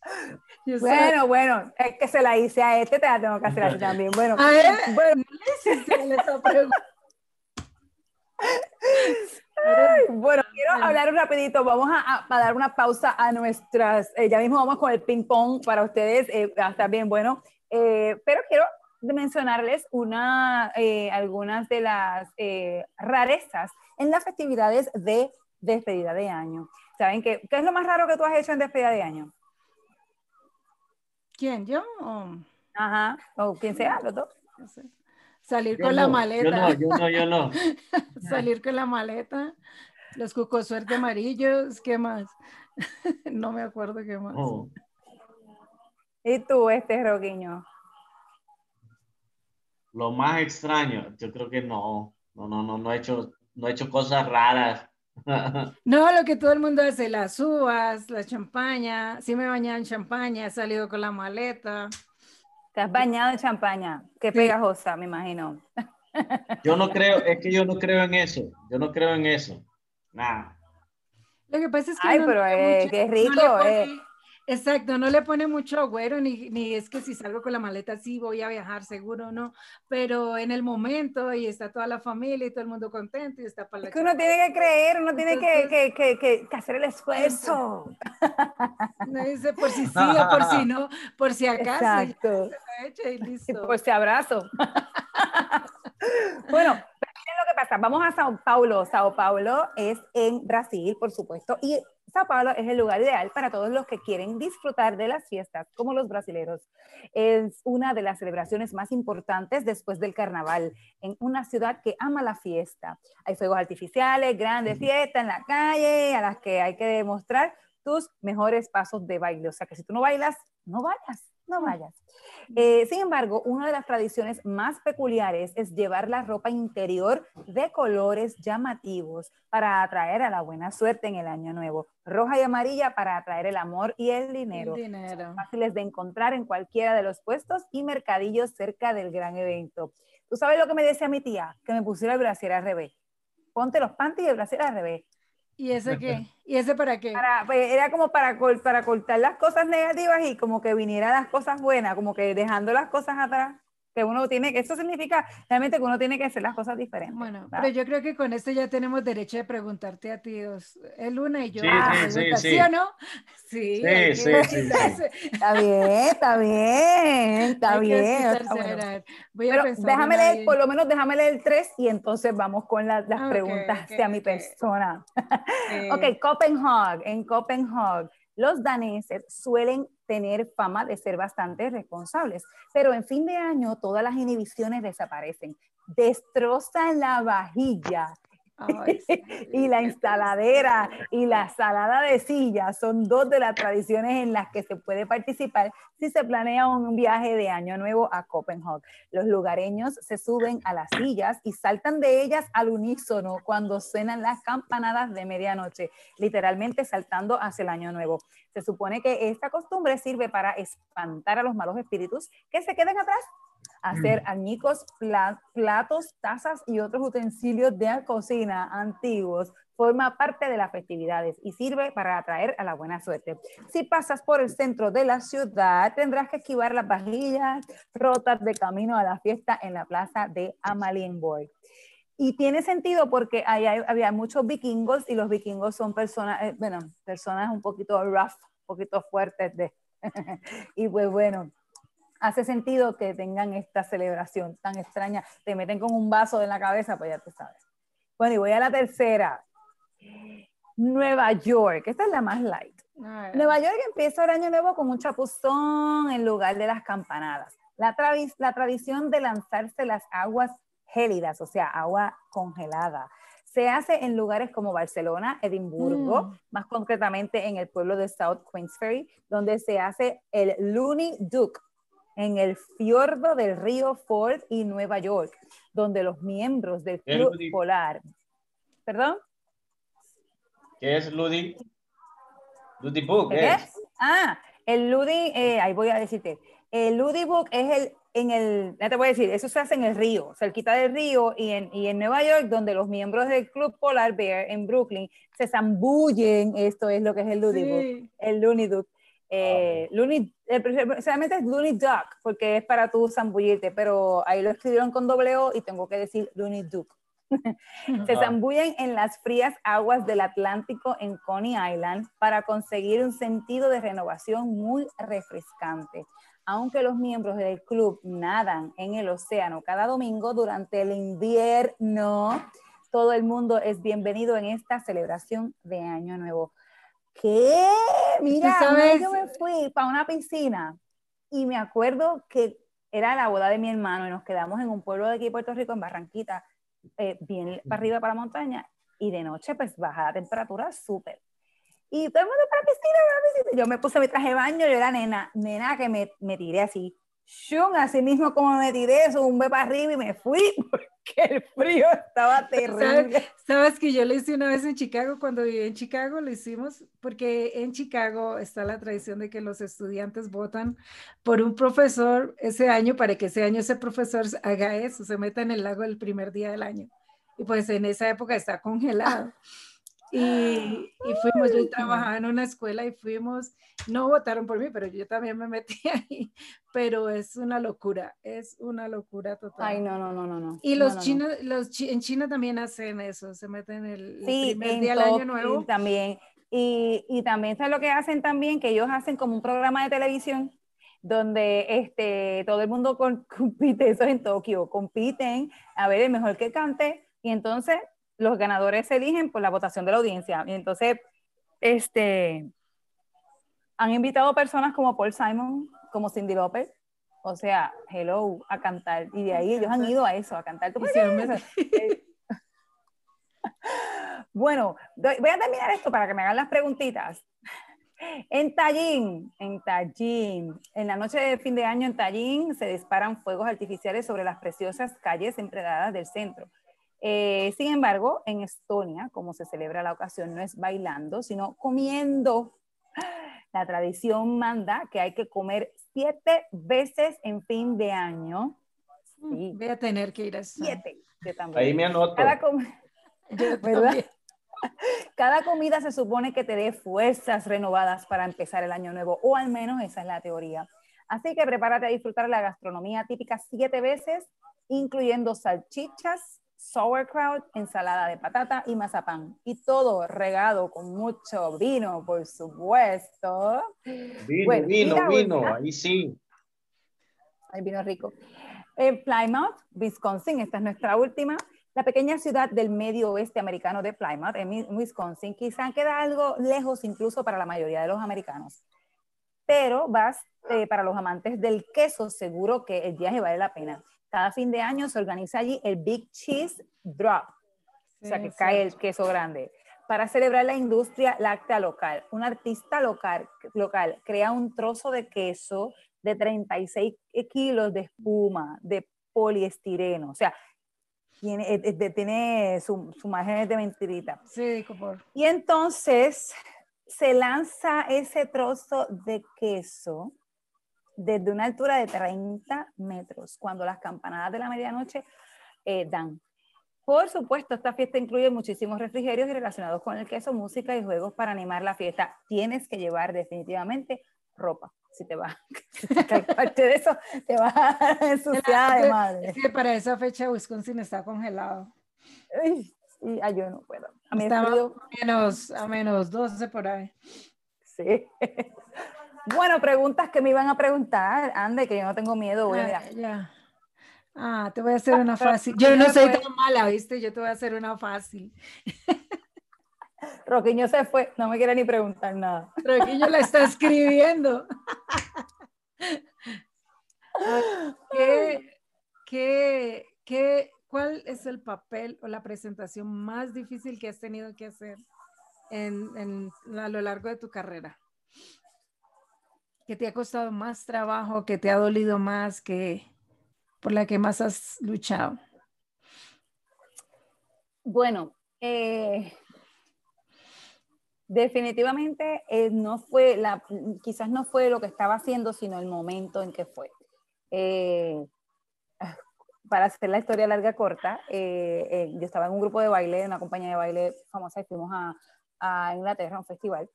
Yo soy- bueno, bueno, es que se la hice a este, te la tengo que hacer a ti también. Bueno, A él, bueno, le esa pregunta. Bueno, quiero hablar un rapidito. Vamos a, a- a dar una pausa a nuestras. eh, ya mismo vamos con el ping pong para ustedes. eh, va a estar bien bueno. Eh, pero quiero mencionarles una, eh, algunas de las rarezas en las festividades de despedida de año. ¿Saben qué? ¿Qué es lo más raro que tú has hecho en despedida de año? ¿Quién? ¿Yo? O- Ajá. O quien sea, los dos. no sé. Salir Yo con la maleta. Yo no, yo no, yo no. Salir con la maleta. Los cucos suerte amarillos. ¿Qué más? no me acuerdo qué más. No. ¿Y tú, este Roquiño? Lo más extraño, yo creo que no. No, no, no, no he hecho, no he hecho cosas raras. No, lo que todo el mundo hace, las uvas, la champaña. Sí me he bañado en champaña, he salido con la maleta. Te has bañado en champaña. Qué pegajosa, me imagino. Yo no creo, es que yo no creo en eso. Yo no creo en eso. Nada. Lo que pasa es que Ay, pero eh, mucho- qué rico. eh. Exacto, no le pone mucho agüero, ni, ni es que si salgo con la maleta sí voy a viajar, seguro no, pero en el momento y está toda la familia y todo el mundo contento y está para la Es que uno tiene que creer, uno tiene que, que, que, que- que hacer el esfuerzo. No dice por si sí o por si no, por si acaso. Exacto. y listo. Pues te abrazo. bueno, miren lo que pasa. Vamos a Sao Paulo. Sao Paulo es en Brasil, por supuesto, y Sao Paulo es el lugar ideal para todos los que quieren disfrutar de las fiestas, como los brasileros. Es una de las celebraciones más importantes después del carnaval, en una ciudad que ama la fiesta. Hay fuegos artificiales, grandes fiestas en la calle, a las que hay que demostrar tus mejores pasos de baile. O sea que si tú no bailas, no vayas, no vayas. Eh, sin embargo, una de las tradiciones más peculiares es llevar la ropa interior de colores llamativos para atraer a la buena suerte en el año nuevo. Roja y amarilla para atraer el amor y el dinero. El dinero. Fáciles de encontrar en cualquiera de los puestos y mercadillos cerca del gran evento. ¿Tú sabes lo que me decía mi tía? Que me pusiera el brasier al revés. Ponte los panties y el brasier al revés. ¿Y ese qué? ¿Y ese para qué? Para, pues, era como para, col- para cortar las cosas negativas y como que vinieran las cosas buenas, como que dejando las cosas atrás, que uno tiene que, eso significa realmente que uno tiene que hacer las cosas diferentes. Bueno, ¿verdad? pero yo creo que con esto ya tenemos derecho de preguntarte a ti. El Luna y yo. Sí, la sí, sí, pregunta, sí. o no? Sí, Sí, que sí, sí, Está bien, está bien, está hay que bien. está quitarse, bueno. Voy a Pero pensar déjame leer, por lo menos déjame leer el 3 y entonces vamos con la- las Ah, ok, preguntas ok, hacia mi ok. persona. Ok, Copenhague. En Copenhague, los daneses suelen tener fama de ser bastante responsables, pero en fin de año todas las inhibiciones desaparecen. Destrozan la vajilla ay, sí, y la instaladera y la salada de sillas son dos de las tradiciones en las que se puede participar si se planea un viaje de año nuevo a Copenhague. Los lugareños se suben a las sillas y saltan de ellas al unísono cuando suenan las campanadas de medianoche, literalmente saltando hacia el año nuevo. Se supone que esta costumbre sirve para espantar a los malos espíritus que se queden atrás hacer añicos, pla- platos, tazas y otros utensilios de cocina antiguos. Forma parte de las festividades y sirve para atraer a la buena suerte. Si pasas por el centro de la ciudad, tendrás que esquivar las vajillas rotas de camino a la fiesta en la plaza de Amalienborg. Y tiene sentido porque ahí hay- había muchos vikingos y los vikingos son personas, eh, bueno, personas un poquito rough, un poquito fuertes de... y pues bueno, hace sentido que tengan esta celebración tan extraña. Te meten con un vaso en la cabeza, pues ya tú sabes. Bueno, y voy a la tercera. Nueva York. Esta es la más light. Nueva York empieza el año nuevo con un chapuzón en lugar de las campanadas. La, travis- la tradición de lanzarse las aguas gélidas, o sea, agua congelada, se hace en lugares como Barcelona, Edimburgo, Mm. más concretamente en el pueblo de South Queensferry, donde se hace el Looney Duke en el fiordo del río Ford y Nueva York, donde los miembros del El Club Polar, ¿perdón? ¿Qué es Ludi? Ludi Book, ¿Qué ¿qué es? Ah, el Ludi, eh, ahí voy a decirte. El Ludi Book es el, en el, ya te voy a decir, eso se hace en el río, cerquita del río y en, y en Nueva York, donde los miembros del Club Polar Bear en Brooklyn se zambullen, esto es lo que es el Ludi Book, el Looney Duck. Eh, Looney, eh, precisamente es Looney Duck, porque es para tú zambullirte, pero ahí lo escribieron con doble O y tengo que decir Looney Duck. se zambullen en las frías aguas del Atlántico en Coney Island para conseguir un sentido de renovación muy refrescante. Aunque los miembros del club nadan en el océano cada domingo durante el invierno, todo el mundo es bienvenido en esta celebración de Año Nuevo. ¿Qué? Mira, yo me fui para una piscina y me acuerdo que era la boda de mi hermano y nos quedamos en un pueblo de aquí de Puerto Rico, en Barranquita, eh, bien para arriba para la montaña y de noche pues baja la temperatura súper. Y todo el mundo para la piscina, para la piscina. Yo me puse mi traje de baño, yo era nena, nena que me, me tiré así shun, así mismo como me tiré, eso, un para arriba y me fui porque el frío estaba terrible. ¿Sabes? que yo lo hice una vez en Chicago, cuando viví en Chicago lo hicimos, porque en Chicago está la tradición de que los estudiantes votan por un profesor ese año para que ese año ese profesor haga eso, se meta en el lago el primer día del año. Y pues en esa época está congelado. Y, y, fuimos, yo trabajaba en una escuela y fuimos, no votaron por mí, pero yo también me metí ahí, pero es una locura, es una locura total. Ay, no, no, no, no. no. Y los chinos, los en China también hacen eso, se meten el, el primer día del año nuevo. También, y, y también, ¿sabes lo que hacen también? Que ellos hacen como un programa de televisión donde este, todo el mundo compite, eso es en Tokio, compiten a ver el mejor que cante, y entonces los ganadores se eligen por la votación de la audiencia. Y entonces, este, han invitado personas como Paul Simon, como Cindy López, o sea, hello, a cantar. Y de ahí ellos han ido a eso, a cantar. bueno, voy a terminar esto para que me hagan las preguntitas. En Tallín, en Tallín, en la noche de fin de año en Tallín se disparan fuegos artificiales sobre las preciosas calles empredadas del centro. Eh, sin embargo, en Estonia, como se celebra la ocasión, no es bailando, sino comiendo. La tradición manda que hay que comer siete veces en fin de año. Sí. Voy a tener que ir a Siete. Ahí me anoto. Cada, Cada comida se supone que te dé fuerzas renovadas para empezar el año nuevo, o al menos esa es la teoría. Así que prepárate a disfrutar la gastronomía típica siete veces, incluyendo salchichas, sauerkraut, ensalada de patata y mazapán. Y todo regado con mucho vino, por supuesto. Vino, vino, vino, ahí sí. Hay vino rico. En Plymouth, Wisconsin, esta es nuestra última. La pequeña ciudad del medio oeste americano de Plymouth, en Wisconsin, quizá queda algo lejos incluso para la mayoría de los americanos. Pero vas, eh, para los amantes del queso, seguro que el viaje vale la pena. Cada fin de año se organiza allí el Big Cheese Drop, o sea que cae el queso grande, para celebrar la industria láctea local. Un artista local, local crea un trozo de queso de 36 kilos de espuma, de poliestireno, o sea, tiene, eh, eh, tiene su, su margen de mentirita. Sí, como... Y entonces se lanza ese trozo de queso desde una altura de 30 metros, cuando las campanadas de la medianoche eh, dan. Por supuesto, esta fiesta incluye muchísimos refrigerios y relacionados con el queso, música y juegos para animar la fiesta. Tienes que llevar definitivamente ropa. Si te va, parte de eso, te va a ensuciar de madre. Es que para esa fecha Wisconsin está congelado. y yo no puedo. A, menos, a menos 12 por ahí. Sí. Bueno, preguntas que me iban a preguntar. Ande, que yo no tengo miedo. Voy a ah, ya. Ah, te voy a hacer una fácil. Yo no soy tan mala, ¿viste? Yo te voy a hacer una fácil. Roquiño se fue, no me quiere ni preguntar nada. Roquiño la está escribiendo. ¿Qué, qué, qué, ¿Cuál es el papel o la presentación más difícil que has tenido que hacer en, en, a lo largo de tu carrera? Que te ha costado más trabajo, que te ha dolido más, que por la que más has luchado? Bueno, eh, definitivamente eh, no fue la, quizás no fue lo que estaba haciendo, sino el momento en que fue. Eh, para hacer la historia larga corta, yo estaba en un grupo de baile, una compañía de baile famosa, y fuimos a, a Inglaterra a un festival.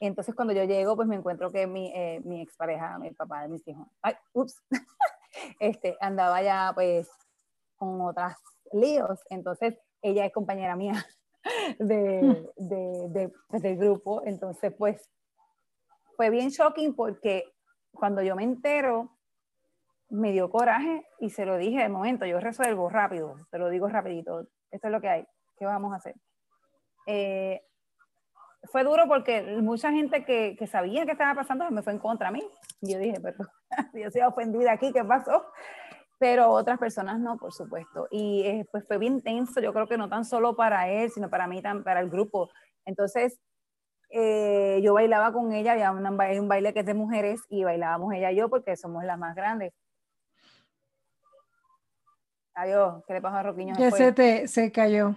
Entonces cuando yo llego, pues me encuentro que mi, eh, mi expareja, mi papá de mis hijos, ay, ups, este, andaba ya pues con otras líos. Entonces, ella es compañera mía de, de, de, pues, del grupo. Entonces, pues, fue bien shocking porque cuando yo me entero, me dio coraje y se lo dije de momento, yo resuelvo rápido, te lo digo rapidito, esto es lo que hay, ¿qué vamos a hacer? Eh, fue duro porque mucha gente que, que, sabía que estaba pasando me fue en contra a mí. Y yo dije, pero yo estoy ofendida aquí, ¿qué pasó? Pero otras personas no, por supuesto. Y eh, pues fue bien tenso, yo creo que no tan solo para él, sino para mí, para el grupo. Entonces, eh, yo bailaba con ella, había un baile que es de mujeres y bailábamos ella y yo porque somos las más grandes. Adiós, ¿qué le pasó a Roquiño? Ya se te se cayó.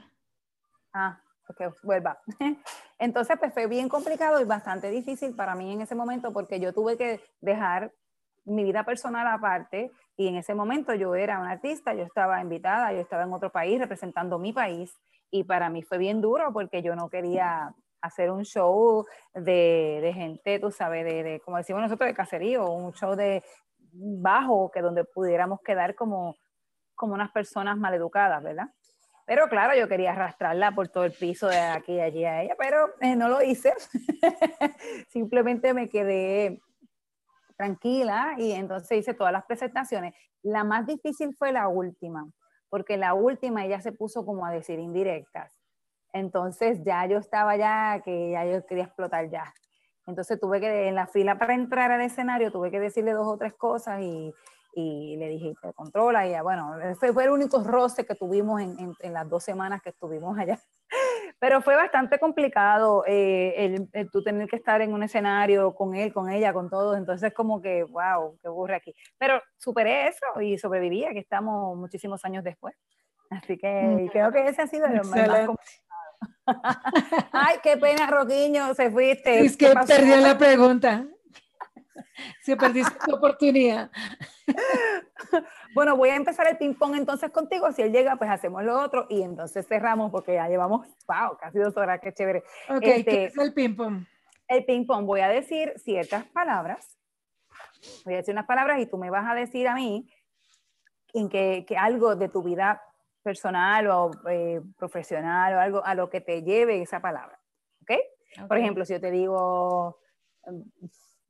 Ah, ok, vuelva. Entonces, pues fue bien complicado y bastante difícil para mí en ese momento porque yo tuve que dejar mi vida personal aparte y en ese momento yo era una artista, yo estaba invitada, yo estaba en otro país representando mi país y para mí fue bien duro porque yo no quería hacer un show de, gente, tú sabes, de, de, como decimos nosotros, de caserío, un show de bajo, que donde pudiéramos quedar como, como unas personas maleducadas, ¿verdad? Pero claro, yo quería arrastrarla por todo el piso de aquí y allí a ella, pero eh, no lo hice. Simplemente me quedé tranquila y entonces hice todas las presentaciones. La más difícil fue la última, porque la última ella se puso como a decir indirectas. Entonces ya yo estaba ya, que ya yo quería explotar ya. Entonces tuve que, en la fila para entrar al escenario, tuve que decirle dos o tres cosas y, y le dije, te controla, y bueno, fue, fue, el único roce que tuvimos en, en, en, las dos semanas que estuvimos allá. Pero fue bastante complicado eh, el, el, tú tener que estar en un escenario con él, con ella, con todos, entonces como que, wow, qué ocurre aquí. Pero superé eso y sobreviví, aquí estamos muchísimos años después. Así que mm. creo que ese ha sido el más complicado. Ay, qué pena, Roquiño, se fuiste. Es que perdió la pregunta. Se perdiste tu oportunidad. Bueno, voy a empezar el ping-pong entonces contigo. Si él llega, pues hacemos lo otro y entonces cerramos porque ya llevamos, wow, casi dos horas, qué chévere. Ok, este, ¿qué es el ping-pong? El ping-pong, voy a decir ciertas palabras. Voy a decir unas palabras y tú me vas a decir a mí en que, que algo de tu vida personal o eh, profesional o algo a lo que te lleve esa palabra. ¿Ok? okay. Por ejemplo, si yo te digo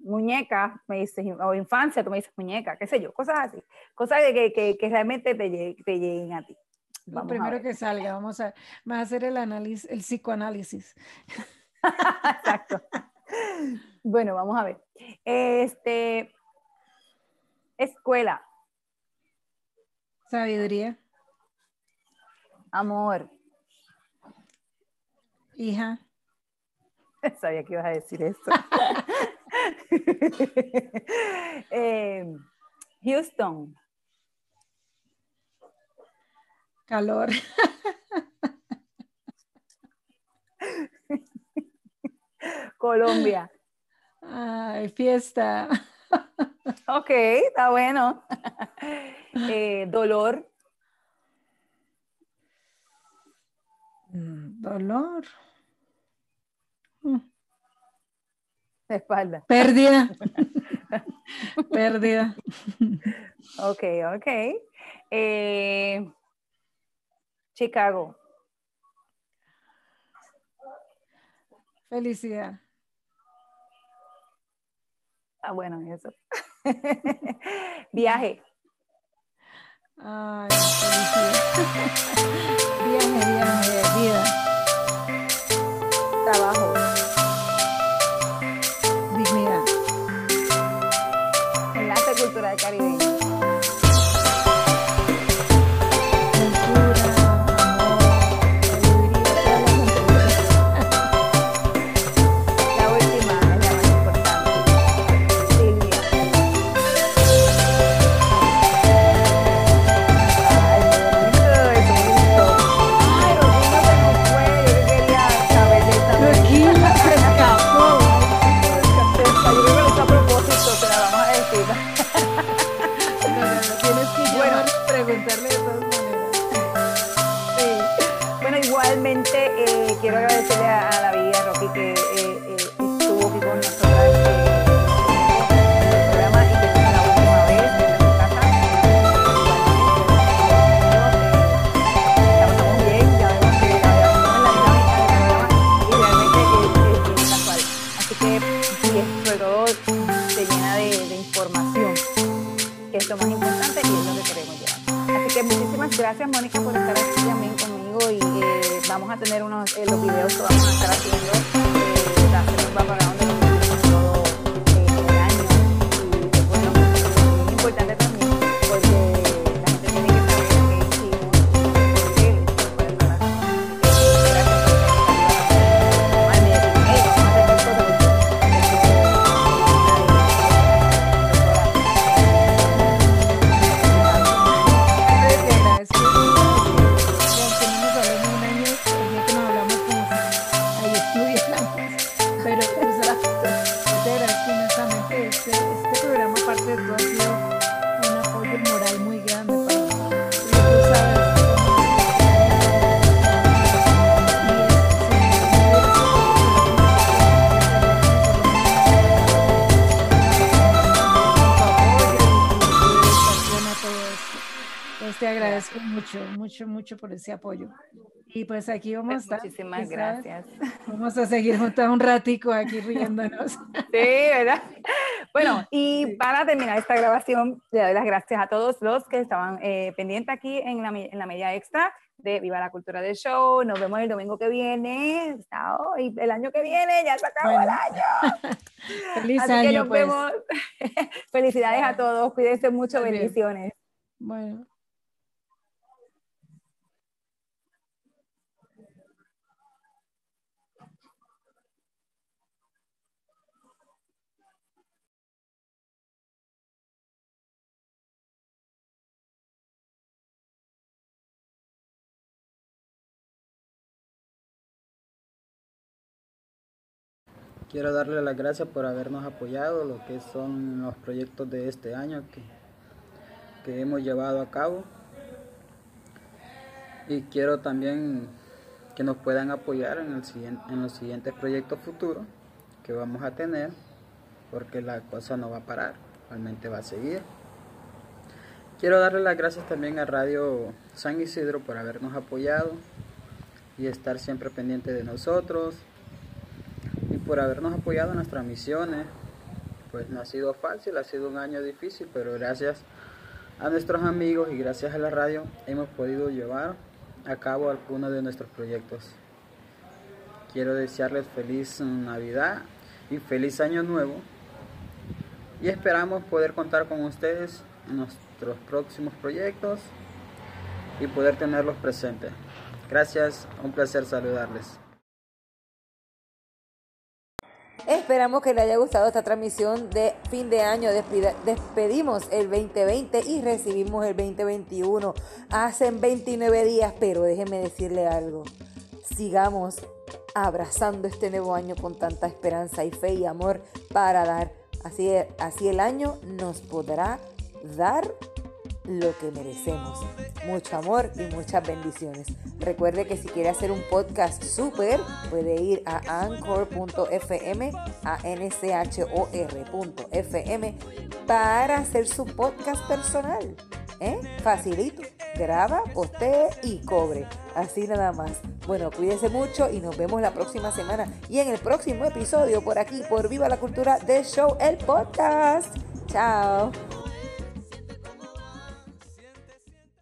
muñeca, me dices, o infancia, tú me dices muñeca, qué sé yo, cosas así, cosas que, que, que realmente te, lleguen, te lleguen a ti. Vamos Lo primero que salga, vamos a, vamos a hacer el análisis, el psicoanálisis. Exacto. bueno, vamos a ver. Este, escuela. Sabiduría. Amor. Hija. Sabía que ibas a decir eso. eh, Houston. Calor. Colombia. Ay, fiesta. Ok, está bueno. Eh, dolor. Mm, dolor. espalda. Pérdida. Pérdida. Ok, ok. Eh, Chicago. Felicidad. Ah, bueno, eso. Viaje. Ay, felicidad. viaje, viaje, vida. Trabajo. quiero agradecerle a, a la vida, Rocky, que estuvo aquí con nosotros en el programa y que es la última vez en su casa. La bien, ya vemos que la programa y realmente es casual. Así que, todo, se llena de, información, que es lo más importante y es lo que queremos llevar. Así que muchísimas gracias, Mónica, por estar aquí vamos a tener unos eh, los videos que vamos a estar haciendo eh, mucho, por ese apoyo. Y pues aquí vamos a estar. Muchísimas sabes, gracias. Vamos a seguir juntos un ratico aquí riéndonos. Sí, ¿verdad? Bueno, y para terminar esta grabación, le doy las gracias a todos los que estaban eh, pendientes aquí en la, en la media extra de Viva la Cultura del Show. Nos vemos el domingo que viene. Chao. Y el año que viene ya se acabó el Bueno. año. Feliz Así que año, nos pues. vemos. Felicidades a todos. Cuídense mucho. Muy bien. Bendiciones. Bueno. Quiero darle las gracias por habernos apoyado, lo que son los proyectos de este año que, que hemos llevado a cabo. Y quiero también que nos puedan apoyar en, el en los siguientes proyectos futuros que vamos a tener, porque la cosa no va a parar, realmente va a seguir. Quiero darle las gracias también a Radio San Isidro por habernos apoyado y estar siempre pendiente de nosotros por habernos apoyado en nuestras misiones. Pues no ha sido fácil, ha sido un año difícil, pero gracias a nuestros amigos y gracias a la radio hemos podido llevar a cabo algunos de nuestros proyectos. Quiero desearles feliz Navidad y feliz Año Nuevo y esperamos poder contar con ustedes en nuestros próximos proyectos y poder tenerlos presentes. Gracias, un placer saludarles. Esperamos que le haya gustado esta transmisión de fin de año. Despedimos el 2020 y recibimos el 2021. Hacen 29 días, pero déjenme decirle algo. Sigamos abrazando este nuevo año con tanta esperanza y fe y amor para dar. Así el año nos podrá dar lo que merecemos. Mucho amor y muchas bendiciones. Recuerde que si quiere hacer un podcast súper, puede ir a anchor.fm, a nchor.fm, para hacer su podcast personal. ¿Eh? Facilito. Graba, postee y cobre. Así nada más. Bueno, cuídense mucho y nos vemos la próxima semana. Y en el próximo episodio por aquí, por Viva la Cultura del Show, el podcast. Chao.